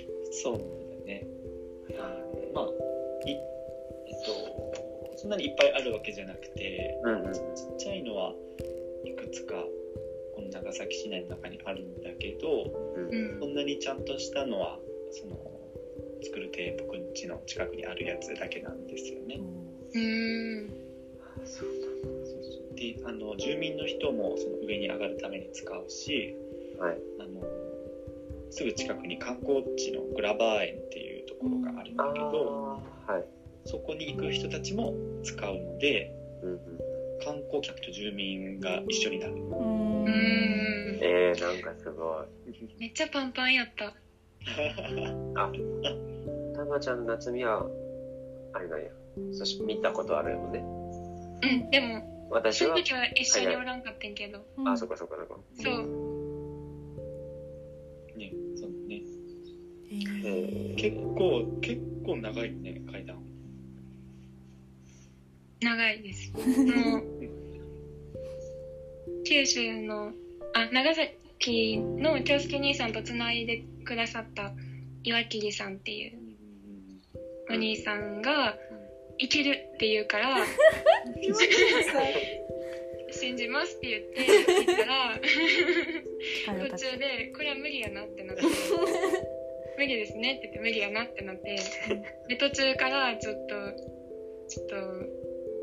そうなんだよね。まあいえっとそんなにいっぱいあるわけじゃなくてうんうんちっちゃいのはいくつかこの長崎市内の中にあるんだけどうん。うんそんなにちゃんとしたのはその作る亭僕ん家の近くにあるやつだけなんですよね。うん。そうであの住民の人もその上に上がるために使うしだ。はい。あのすぐ近くに観光地のグラバー園っていうところがあるんあだけどあ、はい。そこに行く人たちも使うのでうんうん。観光客と住民が一緒になる。うんうんえー、なんかすごい。めっちゃパンパンやった あ、たまちゃん夏美は、あれなんや。そし見たことあるよね。うんでも私は、その時は一緒におらんかったんけど。あ、そっかそっかそっか。そう。ね、そうね。結構結構長いね階段。長いです。もう九州のあ長崎の京介兄さんとつないでくださった岩切さんっていうお兄さんが「いける」って言うから「信じます」って言って行ったら途中で「これは無理やな」ってなって「無理ですね」って言って「無理やな」ってなってで途中からちょっとちょっと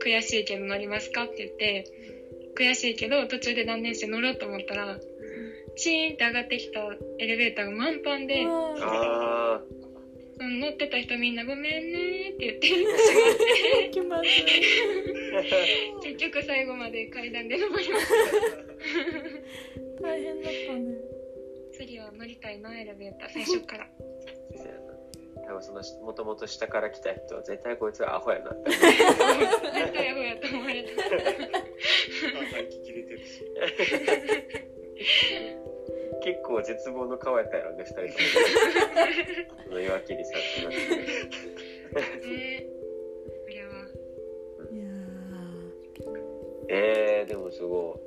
悔しいけど乗りますかって言って悔しいけど途中で断念して乗ろうと思ったらチーンって上がってきたエレベーターが満帆であその乗ってた人みんな「ごめんね」って言って。し 気まず結局最後まで階段で登りました大変だったね。次は乗りたいなエレベーター最初から。ー多分そのもともと下から来た人は絶対こいつはアホやなって思絶対アホやと思われた。あ聞き出てるし。う 結構絶望の顔やったやろね二人とも。その岩切さんってなってね。これは。いやえー、でもすご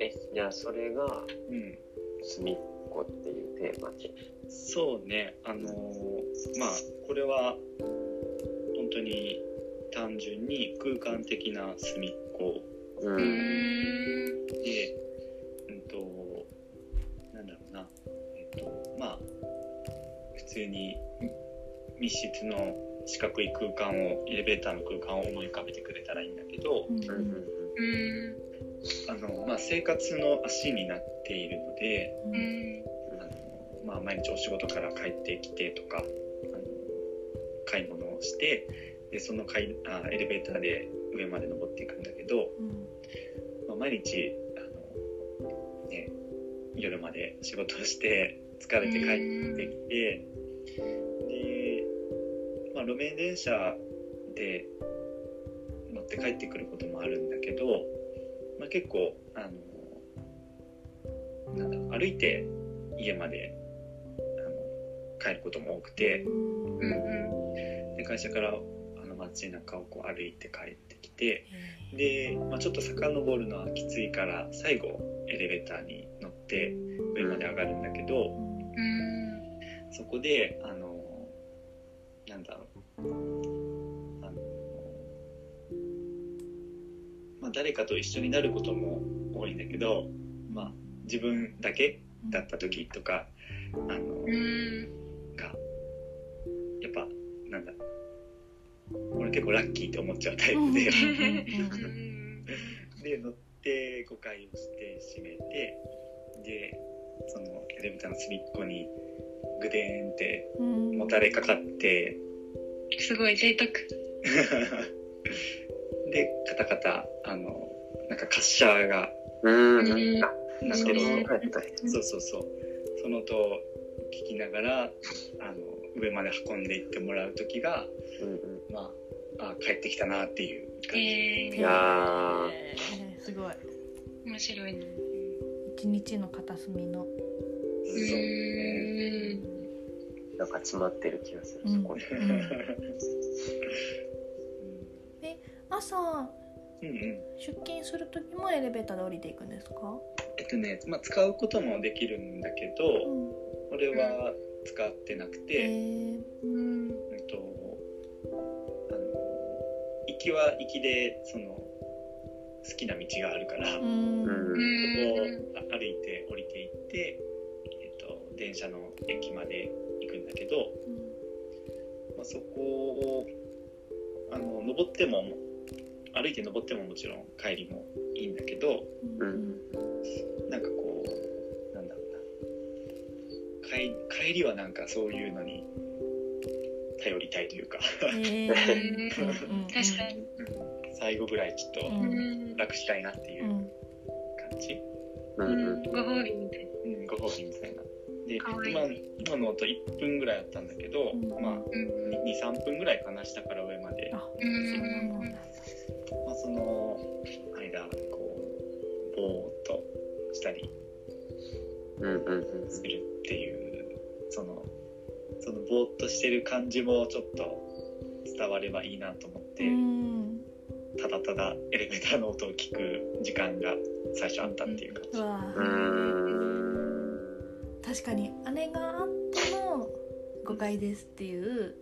い。えじゃあそれがうん隅っこっていうテーマで。そうね。あのーまあこれは本当に単純に空間的な隅っこ。うん。でまあ普通に密室の四角い空間をエレベーターの空間を思い浮かべてくれたらいいんだけどあの、まあ、生活の足になっているのであの、まあ、毎日お仕事から帰ってきてとかあの買い物をしてでその階あエレベーターで上まで登っていくんだけど、まあ、毎日あの、ね、夜まで仕事をして疲れて帰ってきてで、まあ、路面電車で乗って帰ってくることもあるんだけど、まあ、結構あのなんだ歩いて家まであの帰ることも多くてで会社からあの街中をこう歩いて帰ってきてで、まあ、ちょっと遡るのはきついから最後エレベーターに乗って上まで上がるんだけどうんそこであのなんだろうあの、まあ、誰かと一緒になることも多いんだけど、まあ、自分だけだった時とかあのうんがやっぱなんだ俺結構ラッキーって思っちゃうタイプで。うん で乗って誤解をして閉めてでそのエレベーターの隅っこにグデーンってうん。もたれかかってすごい贅沢。でカタカタあのなんか滑車がうん。なんけどそうそう。そうそうその音を聞きながらあの上まで運んでいってもらう時がうんうん。まああ帰ってきたなっていう感じ、えいやえーすごい。ー、面白いね一日の片隅の。うそうねんなんか詰まってる気がする、うん。そこに。朝うんうん。出勤する時もエレベーターで降りていくんですか？えっとね、まあ、使うこともできるんだけど、うん。俺は使ってなくて、えー。うんえっと、あの行きは行きでその好きな道があるから、うそこをん歩いて降りていって、えっと、電車の駅まで行くんだけど、まあ、そこをあの登っても歩いて登ってももちろん帰りもいいんだけどうん。なんかこうなんだろうな。帰帰りはなんかそういうのに頼りたいというか。えー。確かに最後ぐらいちょっと楽したいなっていううん。感じ、うんうん。ご褒美みたいうん、ご褒美みたいな。で今今のと1分ぐらいあったんだけど、うん。まあなうん。23分ぐらいかな下から上まで、あうんそうなんだ。まあ、その間こうぼーっとしたりうんうんうん。するっていうそのそのぼーっとしてる感じもちょっと伝わればいいなと思って、うんただただエレベーターの音を聞く時間が最初あったっていう感じ。うん。確かにあれがあっての誤解ですっていう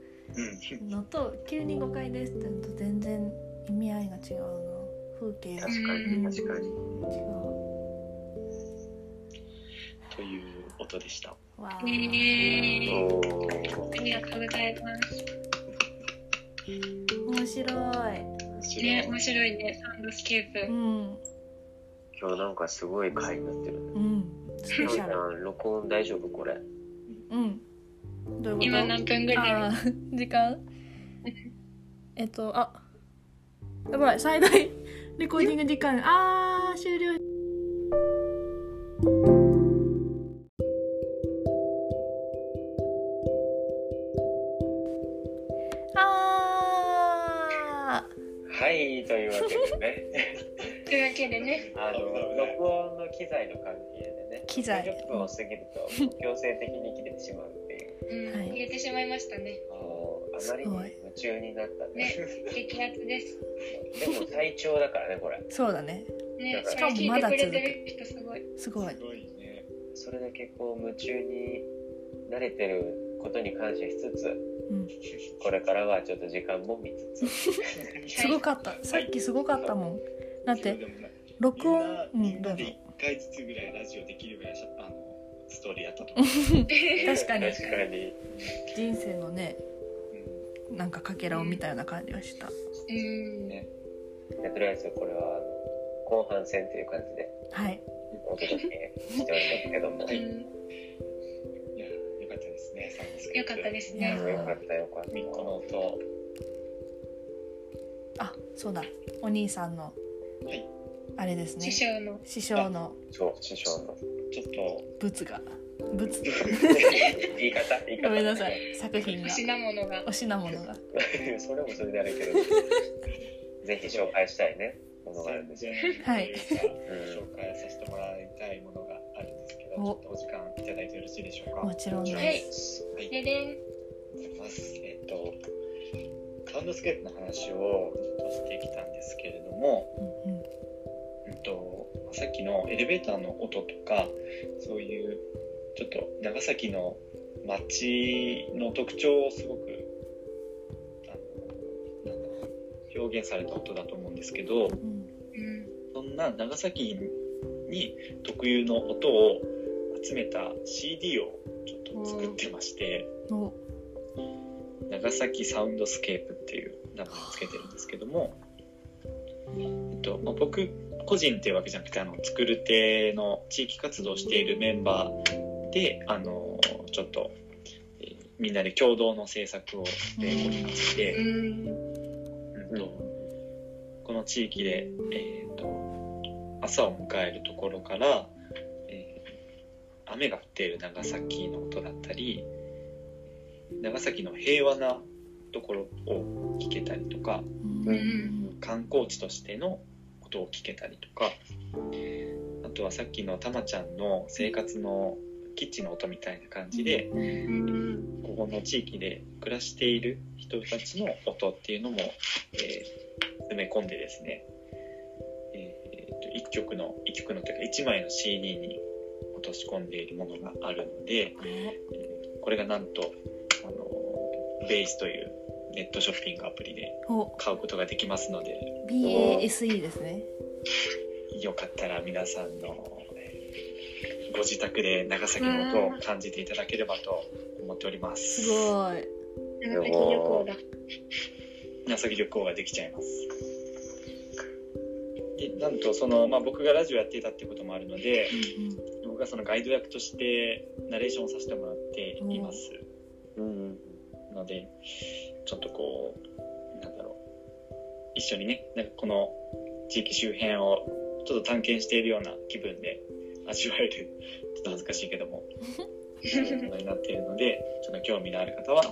うん。のと急に誤解ですってのと全然意味合いが違うな風景。が確かに確かに。違うという音でした。わえーー。おー。ありがとうございます。面白いね面白い。ね。サウンドスケープ。うん。今日なんかすごい回になってるね。うん。スペシャル。録音大丈夫これ？うん。どういうこと？今何分ぐらい？時間？えっとあやばい最大 レコーディング時間。あー終了い、というわけでね、というわけでね、あの、録音の機材の関係でね、機材50分を過ぎると強制的に切れてしまうっていう、うん、はい入れてしまいましたね。あまりに夢中になったね。ね、激アツです。でも最長だからね、これ。そうだねね、しこかもまだれ聞いてくれてる人すごい。すごいすごいね。それだけこう夢中に慣れてることに感謝しつつ、うん。これからはちょっと時間も見つつ、すごかった。さっきすごかったもん。だって録音みんで一回ずつぐらいラジオできるぐらいあのストーリーやったと思う。確かに。確かに。人生のねうん。なんかかけらを見たような感じがした。うん。ね。でとりあえずこれは後半戦という感じではい。お届けしておりますけども、はいね。よかったですね。よかったよかった。みっこの音。あそうだお兄さんのはい。あれですね師匠の。師匠のそう、師匠の。ちょっと物が物 言い方、言い方。ごめんなさい作品がお品物が。お品物が それもそれであるけど、ぜひ紹介したいね、ものがあるんですよ。はい紹介させてもらいたいものがちおょっとお時間いただいてよろしいでしょうか？もちろんですはいはい。ででん。ございます。えっ、と、サウンドスケープの話をずっとしてきたんですけれども、うんうんうんと、さっきのエレベーターの音とか、そういうちょっと長崎の街の特徴をすごくあの表現された音だと思うんですけど、うんうん。そんな長崎に特有の音を集めた CD をちょっと作ってまして、お長崎サウンドスケープっていう名前をつけてるんですけども、えっとまあ、僕個人っていうわけじゃなくてあの作る手の地域活動をしているメンバーであのちょっと、えーみんなで共同の制作をしておりまして、うん。うんとこの地域で、えー、と朝を迎えるところから、えー雨が降っている長崎の音だったり長崎の平和なところを聞けたりとかうん観光地としての音を聞けたりとかあとはさっきのたまちゃんの生活のキッチンの音みたいな感じで、うん。ここの地域で暮らしている人たちの音っていうのも、えー詰め込んでですね、えーと1曲の1曲のというか1枚の CD に落とし込んでいるものがあるので、えーこれがなんとあのベースというネットショッピングアプリでお買うことができますので BASE ですねよかったら皆さんのえーご自宅で長崎の音を感じていただければと思っております。すごい長崎旅行だ。長崎旅行ができちゃいます。でなんとその、まあ、僕がラジオやっていたってこともあるので僕がそのガイド役としてナレーションをさせてもらっています。うん。のでちょっとこうなんだろう。一緒にねなんかこの地域周辺をちょっと探検しているような気分で味わえる。ちょっと恥ずかしいけども。ものになっているのでちょっと興味のある方は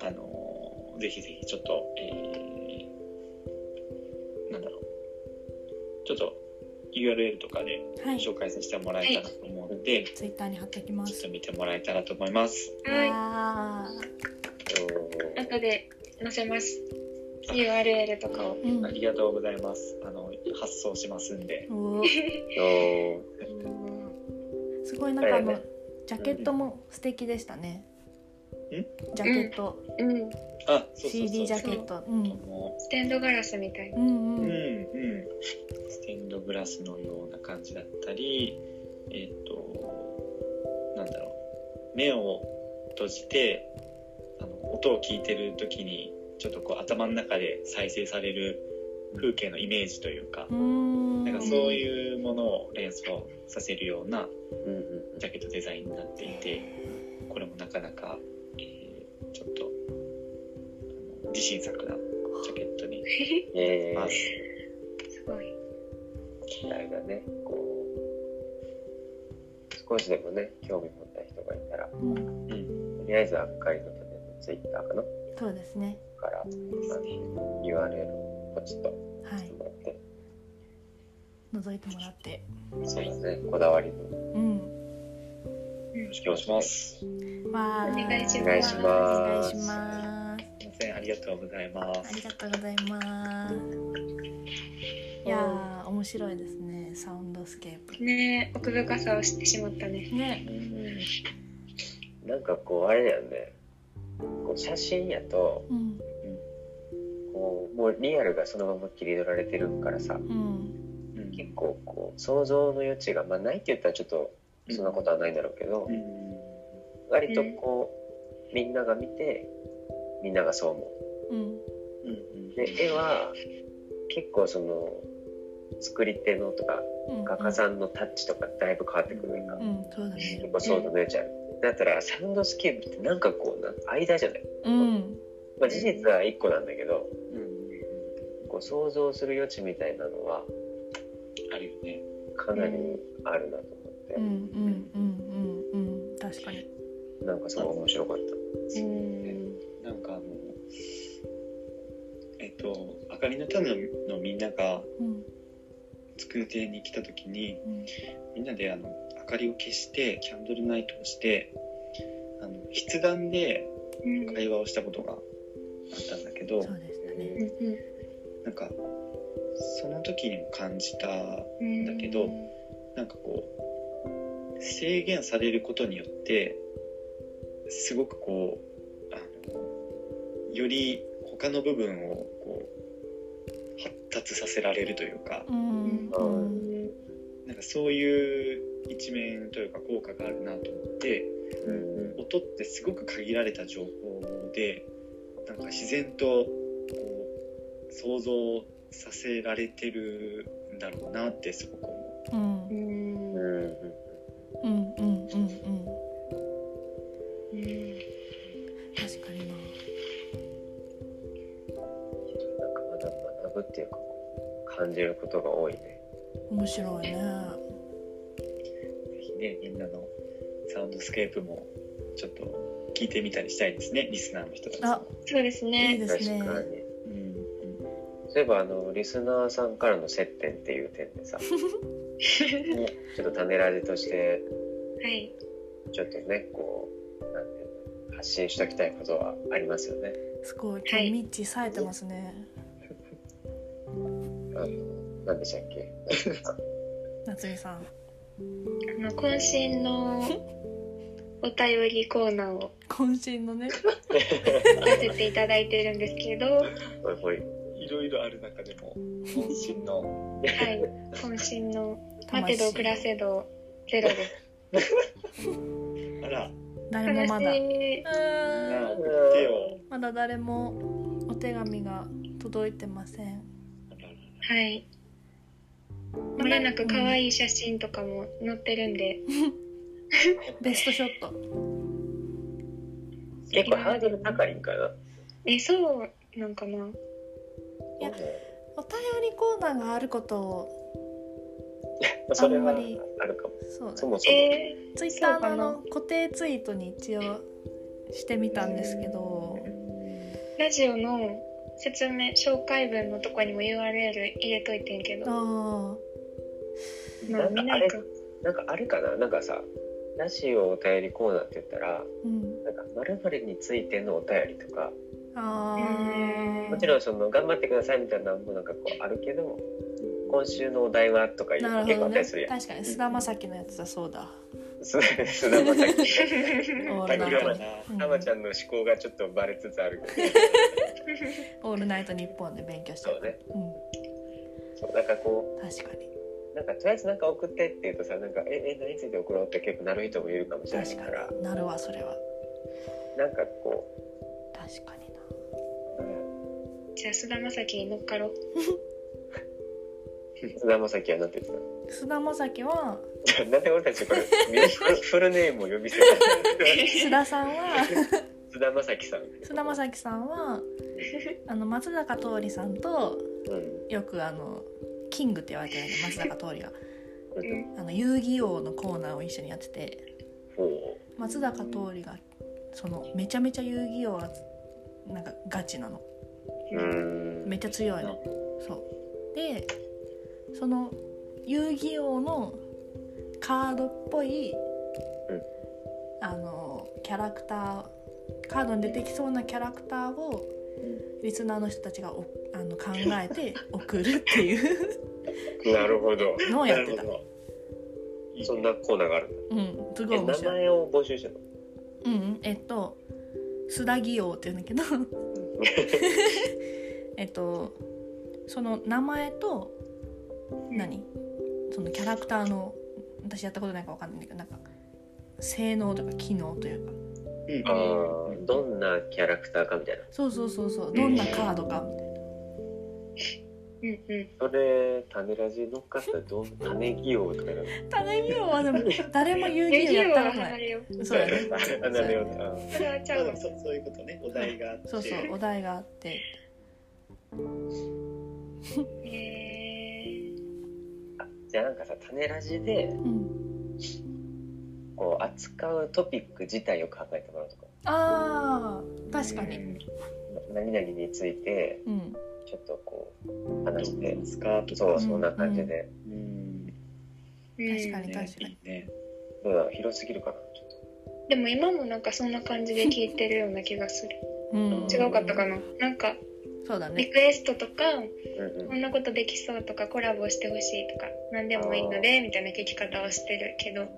あのーぜひぜひちょっと、えーなんだろう。ちょっと URL とかではい紹介させてもらえたらと思うので、ツイッターに貼っておきますちょっと見てもらえたらと思います。はあい。後で載せます。URL とかを。ーうんありがとうございます。あの発送しますんで。お おーすごいなんかあの、ジャケットも素敵でしたねんジャケット、うん。あ、そうそうそう。CD ジャケット。うん。もステンドガラスみたいな。うんう、うんうん。ん、ステンドグラスのような感じだったり、えっ、と、なんだろう、目を閉じて、あの音を聞いてる時に、ちょっとこう頭の中で再生される風景のイメージというか、うん。なんかそういうものを連想させるようなジャケットデザインになっていて、これもなかなか、えーちょっと自信作なジャケットにえます。すごい。ー、あれだね、こう、少しでもね、興味持った人がいたら、うん。うん、とりあえず赤いのとね、ツイッターかなそうですね。から、あの URL をポチッとはい。してもらって、覗いてもらって。そうだね。こだわりの。うん。よろしくお願いします。お願いします。お願いしますせん、ありがとうございまあすり。がとうございます。いやー面白いですね。サウンドスケープ。ね奥深さを知ってしまったね。ね。なんかこうあれだよね。こう写真やとうん。こうもうリアルがそのまま切り取られてるからさ。うん。うん。結構こう想像の余地が、まあ、ないって言ったらちょっとそんなことはないんだろうけど、うん。割とこうみんなが見てみんながそう思う。ん。うんうで絵は結構その作り手のとかうん。画家さんのタッチとかだいぶ変わってくるやん。か、うんそうだね。結構想像の余地あ。るだったらサウンドスケープってなんかこうなん間じゃない、うん。まあ、事実は1個なんだけどうんこう想像する余地みたいなのはあるよね。かなりあるなと思って、うんうんうんうんうん。確かに。なんかすごい面白かった。うんっと、あかりの種のみんながうん。作る亭に来た時に、うん。みんなであの明かりを消してキャンドルナイトをしてあの筆談でうん。会話をしたことがあったんだけどそうでしたうねん。なんかその時にも感じたうんだけどなんかこう制限されることによってすごくこうあのより他の部分をこう発達させられるというか、うんなんかそういう一面というか効果があるなと思って、うん、音ってすごく限られた情報でなんか自然とこう想像させられてるんだろうなってすごく思う。うん。うん。っていうか感じることが多いね。面白いね。ぜひねみんなのサウンドスケープもちょっと聞いてみたりしたいですねリスナーの人たち。も。あそうですいいねですね。確かに。うんそういえばあのリスナーさんからの接点っていう点でさ ちょっと種ラジとしてはい。ちょっとねこうなんていうの発信しときたいことはありますよね。すごい今日ミッチー冴えてますねあの何でしたっけ？夏美さん。あの渾身のお便りコーナーを。渾身のね。させていただいてるんですけど、いほい。いろいろある中でも渾身の。い、渾身の。待てど暮らせどゼロです。あら。誰もまだ。まだ誰もお手紙が届いてませんはい。もれなく可愛い写真とかも載ってるんで、ベストショット。結構ハードル高いんかな？え、そうなんかな。いやお便りコーナーがあることをまあそれはあんまりあるかもそうだそもそも、えツイッターの固定ツイートに一応してみたんですけど。ー、ラジオの説明、紹介文のとこにも URL 入れといてんけど、あまあ見ないか。なんかあれかな？なんかさラジオお便りコーナーって言ったらーうん。なんか〇〇についてのお便りとか。もちろんその頑張ってくださいみたいなのもなんかこうあるけど今週のお題はとかいうの結構あったりするやん。確かに菅田将暉のやつだそうだ。す菅田将暉オールナイトにだけどな浜ちゃんの思考がちょっとバレつつあるけどオールナイトニッポンで勉強してそうねうんそうなんかこ確かにうなんかとりあえずなんか送ってって言うとさなんかええ何について送ろうって結構なる人もいるかもしれない確からになるわそれはなんかこ確かになう、うんじゃあ、菅田将暉に乗っかろう。菅田将暉はなんて言って菅田将暉は？た なんで俺たちこれフルフルネームを呼び捨てた須 田さんは？菅田将暉さん。菅田将暉さんは？あの松坂桃李さんとうん。よくあのキングって言われてるんで松坂桃李がうん。あの遊戯王のコーナーを一緒にやってて。ほ松坂桃李がそのめちゃめちゃ遊戯王がなんかガチなの。めっちゃ強いの。そう。でその遊戯王のカードっぽい、うん。あのキャラクターカードに出てきそうなキャラクターをリスナーの人たちがおあの考えて 送るっていう。なるほど。のをやってた。そんなコーナーがある。うん。すごい面白い。前を募集してうんうん。えっと須田義王っていうんだけど。えっとその名前と何？そのキャラクターの私やったことないから分かんないんだけどなんか性能とか機能というか。うん。ああ、どんなキャラクターかみたいな。そうそうそうそう。どんなカードか。みたいなうんうん。それ、種ラジ乗っかったらどん、種技王とかなの種はでも 誰も遊遊戯王やったことない。そうやね。あ、なるほど。あそれはちゃうそそういうことね。お題があって。そうそうお題があって。へ じゃあなんかさ、種ラジで、うん。こう、扱うトピック自体を考えてもらうとか。あー確かに。うん。何々について、うん。ちょっとこう、話してどうで、すかとかそう、そんな感じで。うん。ー確かにね確かに。いいねどうだ？ろう広すぎるかな？ちょっでも今もなんかそんな感じで聞いてるような気がする。うん。違うかったかな？なんかそうだね。リクエストとかと。うんうん。こんなことできそうとかコラボしてほしいとか何でもいいのでみたいな聞き方をしてるけど。な。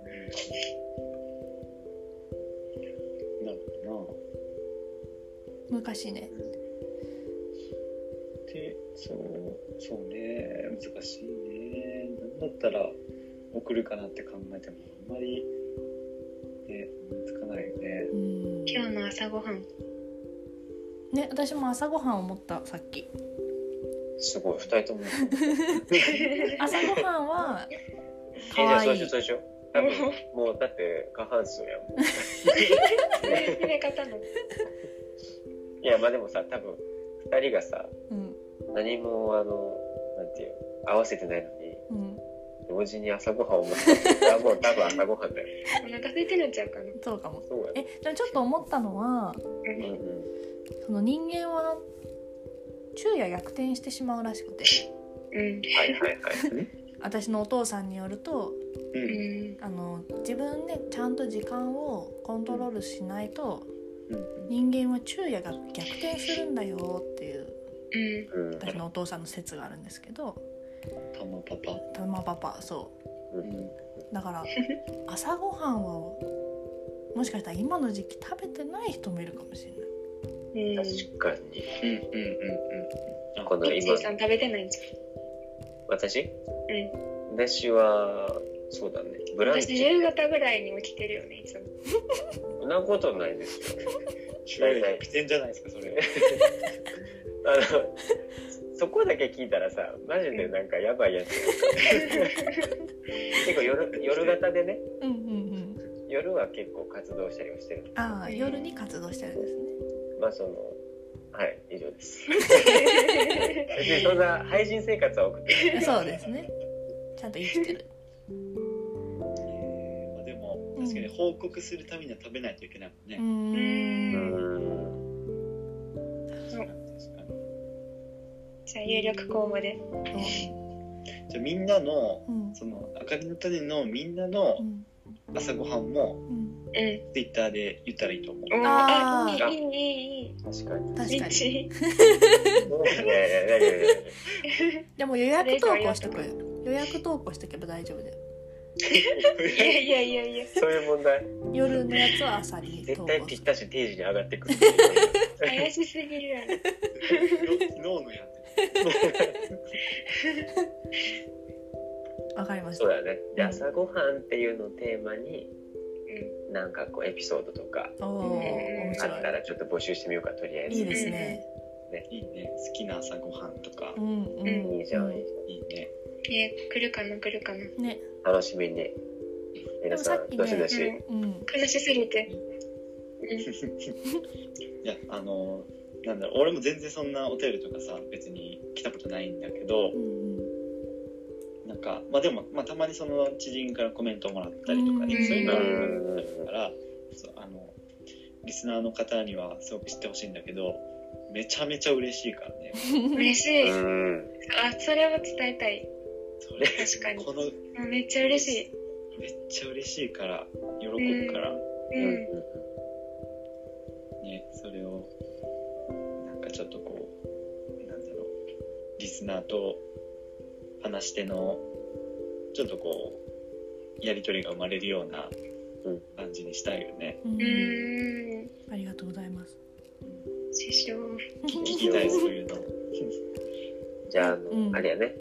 るほ昔ね。どなでそうそうね。難しいね。何だったら送るかなって考えてもあんまりね思いつかないよね。うん。今日の朝ごはんね私も朝ごはん思ったさっきすごい、二人とも。朝ごはんはえ、じゃあ可愛いそうしよう、そうしよう。多分、もうだって過半数やもん。いや、まあでもさ、多分、二人がさ、うん何も、あの、なんていう、合わせてないのに、うん同時に朝ごはんを持ってたら、もう多分朝ごはんだよ。お腹空いてるんちゃうかなそうかもそうや。えでもちょっと思ったのはうんうん。その人間は昼夜逆転してしまうらしくて。うん。はいはいはい。私のお父さんによるとううん。んあの自分でちゃんと時間をコントロールしないとうん。人間は昼夜が逆転するんだよっていううん。うん。私のお父さんの説があるんですけど。たまパパ。たまパパそう。ん。うだから 朝ごはんをもしかしたら今の時期食べてない人もいるかもしれない。うん確かに。うんうんうんうん。この今。食べてないんじ私？う私は、そうだね。ブランチ。私夕方ぐらいに起きてるよねいつも。そんなことないですよ。昼夜逆転じゃないですかそれ。あの、そこだけ聞いたらさ、マジでなんかやばいやつ。結構夜、夜型でね、うんうんうん。夜は結構活動したりはしてる。ああ夜に活動してるんですねまあその、はい、以上です。別にそんな配信生活は送ってない。そうですね。ちゃんと生きてる。えーまあでも確かに報告するためには食べないといけないもんね。うん。じゃあ有力候補で。じゃあみんなのうん。そのあかりの種のみんなのうん。朝ごはんもうんうん、ツイッターで言ったらいいと思う。ああ、いい、いい、いい。確かに。確かに。でも予約投稿しとく予約投稿しとけば大丈夫だよ。いやいやいやいや。そういう問題。夜のやつは朝に。絶対ぴったし定時に上がってくる。怪しすぎるやろ。脳のやつ。わかりました。そうだね。で、朝ごはんっていうのをテーマに。なんかこうエピソードとかあった白らちょっと募集してみようか、とりあえず。いいいですね。ついいね。好きな朝ごはんとか。うんうん。いいじゃん。いいいいね。え来るかな来るかな。ね。楽しみに。皆さん、どしどし。うん。悲しすぎて。いやあのなんだろう俺も全然そんなお便りとかさ別に来たことないんだけどうんなんかまあでも、まあ、たまにその知人からコメントもらったりとかねうんそういうのがあうんるからそうあのリスナーの方にはすごく知ってほしいんだけどめちゃめちゃ嬉しいからね。嬉しい。うんあ、それを伝えたい。それ、確かにこの、あめっちゃ嬉しい。めっちゃ嬉しいから、喜ぶから、ううんうんん。ね、それを、なんかちょっとこう、なんだろう、リスナーと話しての、ちょっとこう、やりとりが生まれるようなうん。感じにしたいよね。ありがとうございます。師匠。聞きたい、そういうの。じゃああの、うん。あれやね。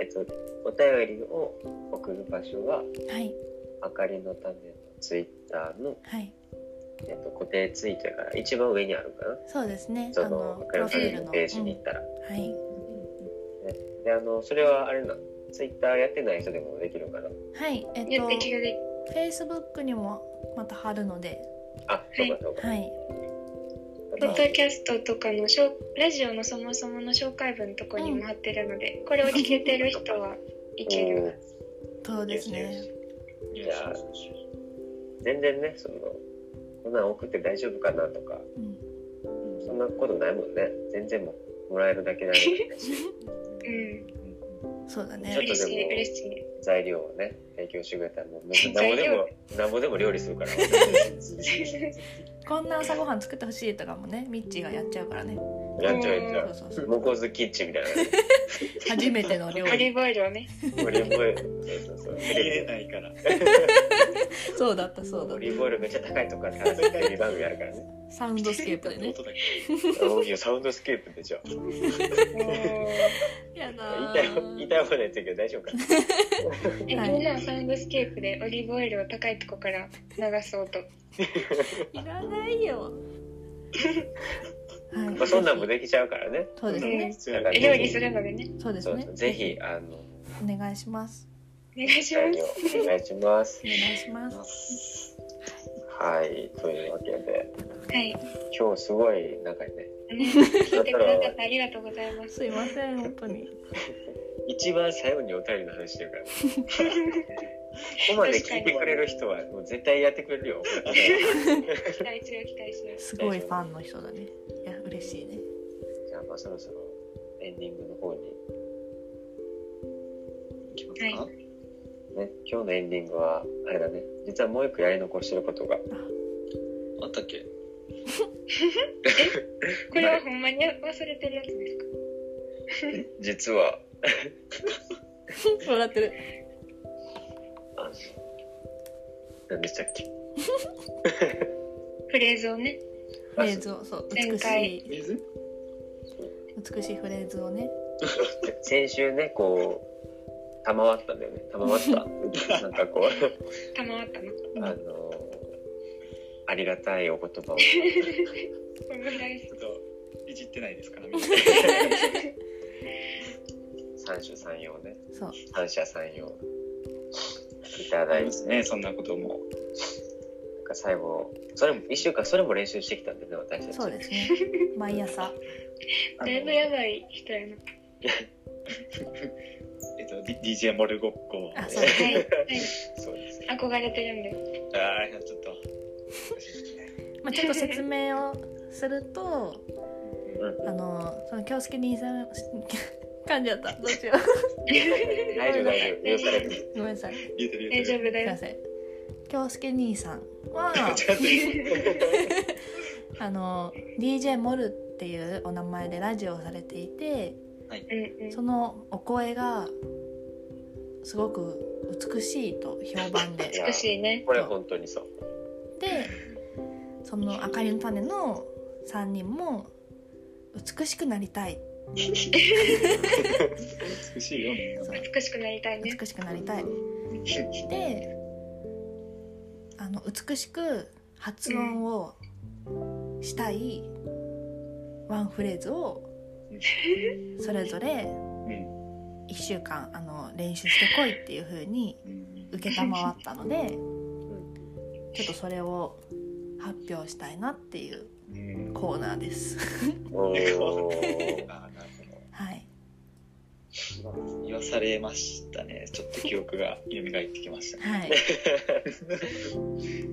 えっとお便りを送る場所ははい。あかりの種のツイッターの、はい。えっと、固定ツイートやから一番上にあるかな。そうですね。そあののあかりのプロフィールの。ページに行ったら、うん。はいであのそれはあれなツイッターやってない人でもできるかな？はいえっやとってきる。で。Facebook にもまた貼るので。あそうかそうか、はい。ポッドキャストとかのしょラジオのそもそもの紹介文のとこにも貼ってるので、これを聞けてる人はいける。そうですね。いじゃあ全然ねそのこんなん送って大丈夫かなとか。うん。そんなことないもんね。全然ももらえるだけであればいいしうん。そうだね。ちょっと嬉しい、でも嬉しい。材料をね提供してくれたらもうなんぼでもなんぼでも料理するから。こんな朝ごはん作ってほしいとかもねミッチーがやっちゃうからね。やっちゃうやっちゃそうモコズキッチンみたいな。ね初めての料理。オリーブオイルをね。オリーブオイルそうそうそう。ありえないから。そうだったそうだっオリーブオイルめっちゃ高いとかって話でテレビ番組あるからね。たサウンドスケープでね。いいよサウンドスケープでじゃあ。やだ言いたい言いたい放題言ってるけど大丈夫かな？え、はい。みんなはサウンドスケープでオリーブオイルを高いとこから流す音。いらないよ。はい。まあそんなんもできちゃうからね。そうですね。料理するのでね。そうですね。そうそう。ぜひ。あのお願いします。お願いしま材料お願いします。お願いしますはいというわけで。す。はい。今日すごい仲いいね。ね聞いてくださってありがとうございます。すいません本当に。一番最後にお便りの話してるから、ね、ここまで聞いてくれる人はもう絶対やってくれるよ。期待しよう、期待しよう。すごいファンの人だね。いや嬉しいね。じゃあまあそろそろエンディングの方にいきますか、はね。今日のエンディングはあれだね。実はもう一個やり残してることが。あったっけ？これはほんまに忘れてるやつですか？実は。笑ってる。あの何でしたっけ？フレーズをね。フレーズを。そう美しい。水美しいフレーズをね。先週ねこう賜ったんだよね。賜った。なんかこう。たまわったの。あのありがたいお言葉を。オムライスちょっといじってないですか？ら 三種三様ね。そう。三者三様。いただいてですねそんなことも。なんか最後それも一週間それも練習してきたんでね私たち。そうですね。毎朝。だいぶやばい人やな。えっと D- DJ モルゴッコ。あそうはい。はい。そうです憧れてるんで。ああちょっと。まあ、ちょっと説明をするとうん。あのその京介兄さん噛んじゃった。どうしよ大丈夫大丈夫。ごめんなさい。大丈夫だよ。いません。京介兄さんは あの DJ モルっていうお名前でラジオをされていてうんうん。そのお声がすごく美しいと評判で。美しいね。これ本当にそう。でその「あかりの種」の3人も美しくなりたい。美しいよ美しくなりたいね。美しくなりたい。であの美しく発音をしたいワンフレーズをそれぞれうん1週間あの練習してこいっていう風にうん承ったのでちょっとそれを発表したいなっていううん。コー。ナーです 言わされましたね。ちょっと記憶が蘇ってきました。ねはい。じ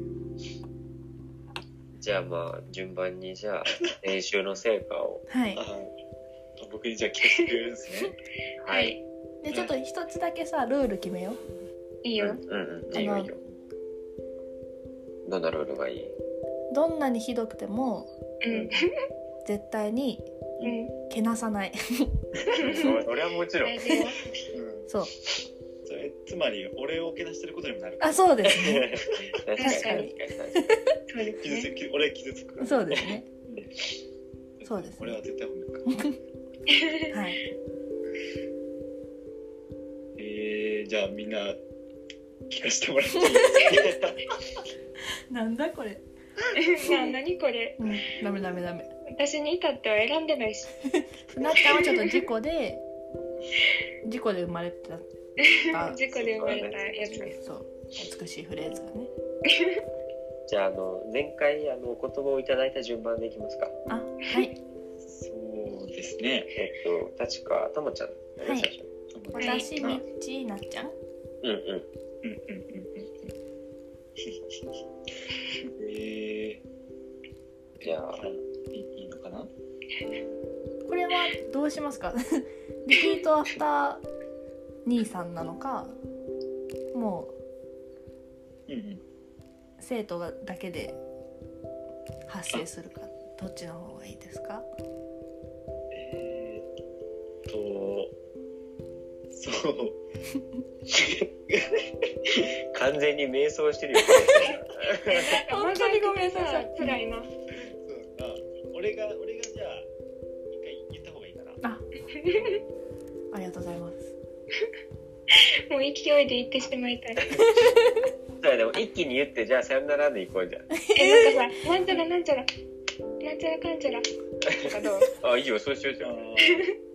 じゃあまあ順番にじゃあ練習の成果を。はいあ僕にじゃあ聞かせてくれるんですね。はい。でちょっと一つだけさルール決めよう。いいよ。うん。うんうん。いいよいいよ。どんなルールがいい？どんなにひどくてもうん。絶対にうん。けなさない。そそれはもちろん。うん。そう。それつまり俺をけなしてることにもなるあそうですね。確かに俺 傷つくそうですね。そうですね。俺は絶対褒めるからはい。えー、じゃあみんな聞かせてもらっていい なんだこれ。な何これ？うん。ダメダメダメ。私に至っては選んでないし。なっちゃんはちょっと事故で事故で生まれた。あ 事故で生まれたやつ。です。そう。美しいフレーズがね。じゃああの前回あのお言葉をいただいた順番でいきますか。あはいですね。えっと立川たまちゃんはい最初。私みっちなっちゃん？うんうん。うんうんうんうん。う んえじゃあー、いいいいのかな？これはどうしますか？リピートアフター兄さんなのかもうんうん。う生徒がだけで発生するかどっちの方がいいですか？とそう 完全に迷走してるよ本当にごめんなさい辛いな。そうだ俺が俺がじゃあ一回言った方がいいかなあありがとうございますもう勢いで言ってしまいたい。じゃあでも一気に言ってじゃあさよならで行こうじゃんえ、なんかさ、なんちゃらなんちゃら。なんちゃらかんちゃら。とかどう？あいいよそうしようじゃん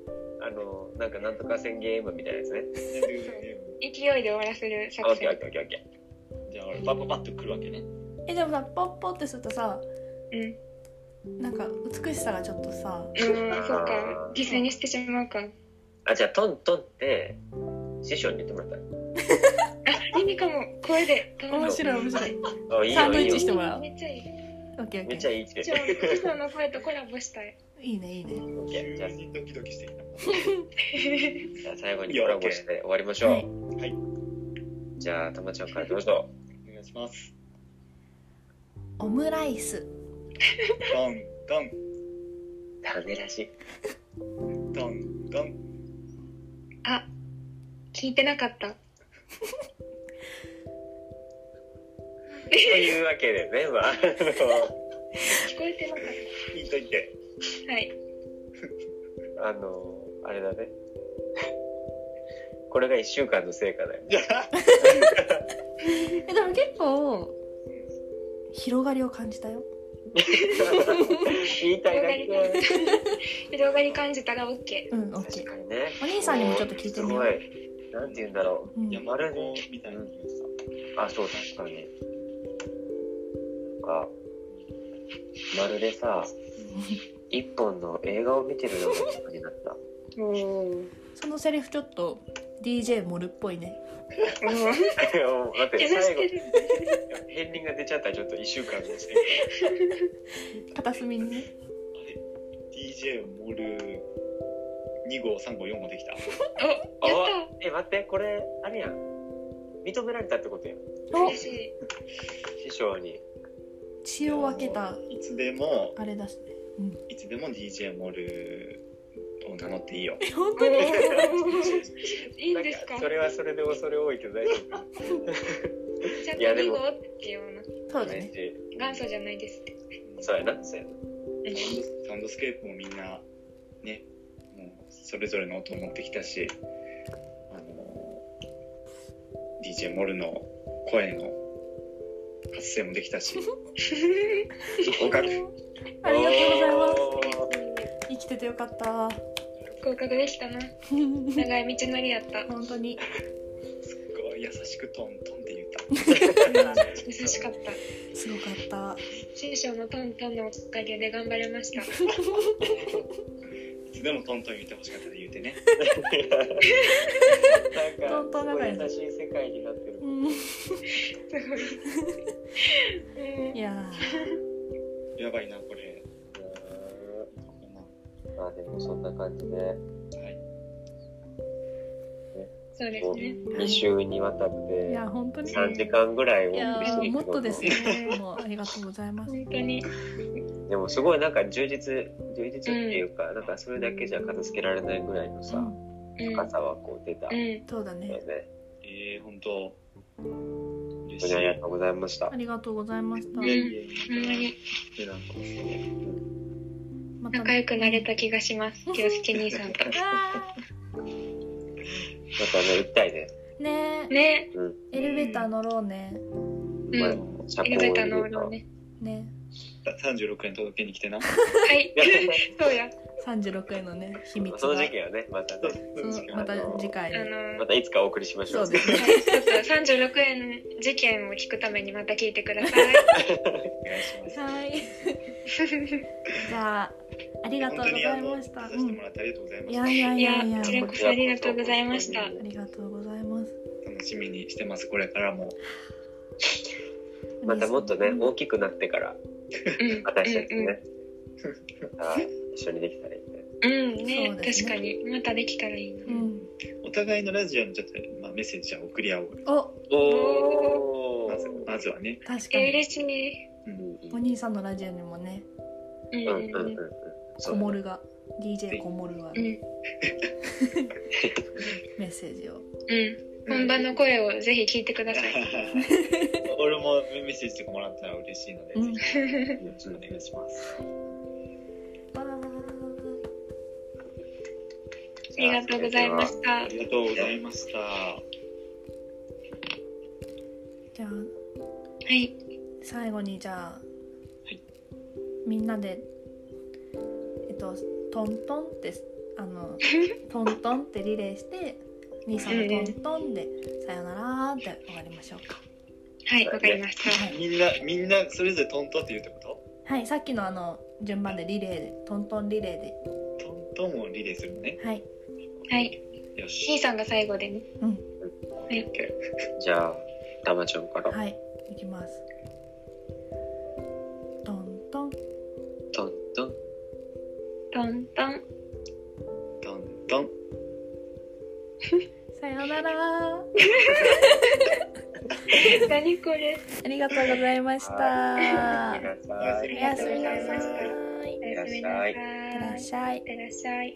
ああのなんかなんとか宣言 M みたいなやつね 勢いで終わらせるオ作ッケーオッ戦。ケーオッケーオッケじゃあ俺パッパパッと来るわけねえでもさポッポってするとさうん。なんか美しさがちょっとさうん、そっか。犠牲にしてしまうか。ーあじゃあトントンって師匠に言ってもらった？ら あ、いいかも。声で。面白い面白いあいいサンドイッチしてもらおうめっちゃいい。オッケーオッケめっちゃいいって師匠の声とコラボしたい。ーいいねいいね。オッケーじゃあ急にドキドキしてきた。じゃあ最後にコラボして終わりましょう、はい。はい。じゃあたまちゃんからどうぞ。お願いします。オムライス。ドンドン。種らしい。ドンドン。あ、聞いてなかった。というわけでねまああの聞こえてなかっいいといて。た。はい。あのあれだね。これが1週間の成果だよえでも結構広がりを感じたよ。言いたいだけ。広がり感じたら OK。うんオッケー。確かにね。お兄さんにもちょっと聞いてみよう。すごい。なんて言うんだろう。ん。山る子みたいなあそう確かに。なんかまるでさ一本の映画を見てるような気分になった。おお。そのセリフちょっと DJ モルっぽいね。もう 待って最後。片鱗が出ちゃったらちょっと1週間ですね片隅にね。あれ？DJ モル2号3号4号できた？お、やっえ待ってこれあれやん。認められたってことやん。た。お。嬉しい。師匠に。血を分けた。いつでも。あれだしねうん。いつでも DJ モルを名乗っていいよ。本当に？いいんですか？それはそれで恐れ多いけど大丈夫。ちゃんといやでも2号っていうような。そうだね。元祖じゃないですって。そうやなそうやな。サウンドサウンドスケープもみんなねもうそれぞれの音を持ってきたしあの DJ モルの声の発声もできたし。合格ありがとうございます。生きててよかった。合格でしたな。長い道のりやった。本当に。すっごい優しくトントンって言った。優しかった。すごかった。師匠のトントンのおかげで頑張れました。いつでもトントン言ってほしかったら言うてね。なんかトントン仲良しすごい優しい世界になってい。ややばいな、これ。まあでもそんな感じで、はい。そうですね。2週にわたっいてや本当に3時間ぐらいおいや送りしてるもっとですねもうありがとうございます本当に。でもすごいなんか充実、充実っていうか、なんかそれだけじゃ片付けられないぐらいのさ。深さはこう出た。うん。そうだね。えー、本当。本当にありがとうございましたあ。りがとうございましたま仲良くなれた気がします。清介兄さんと。あまたね、行きたいね。ーねえね。うん。エレベーター乗ろうねうんエレベーター乗ろうね。ね36円届けに来てな。はい。そうや。36円のね秘密がその時期はね、またね、また次回あのまたいつかお送りしましょう。そうですねはい、ちょっと36円事件を聞くためにまた聞いてください。お願いします。はい じゃあありがとうございました本当にあの出させてもらってありがとうございまいした。やいやいいややいや、こちらこそありがとうございました。ありがとうございます楽しみにしてます、これからも。またもっとね、大きくなってから、うん。私たちね、また一緒にできたらいいね。うん。うん、ねね確かに。またできたらいいな。うんお互いのラジオにちょっと、まあ、メッセージは送り合おう。おおまず、まずはね。え、確かに嬉しいね。うんお兄さんのラジオにもねうんうんうんうんうん。こもるが DJ こもるがうん。うん。メッセージをうん。本番の声をぜひ聞いてください。俺もメッセージとかもらったら嬉しいので、うんぜひよろしくお願いします。ありがとうございましたあ。りがとうございました。じゃあはい。最後にじゃあ、はいみんなでえっとトントンってあの トントンってリレーして兄さんのトントンで「さよなら」って終わりましょうかはい、わかりました。はい、みんな、みんなそれぞれトントンって言うってこと？はい、さっきのあの順番でリレーでトントンリレーでトントンをリレーするのね。はいはい。よし。兄さんが最後でね。うんはい。じゃあ、たまちゃんから。はいいきますトントントントン。トントン。トントン。さよなら 何これ。ありがとうございましたはいおおやすみなさいやすみなさいおやすみなさい。いらっしゃいいってらっしゃい。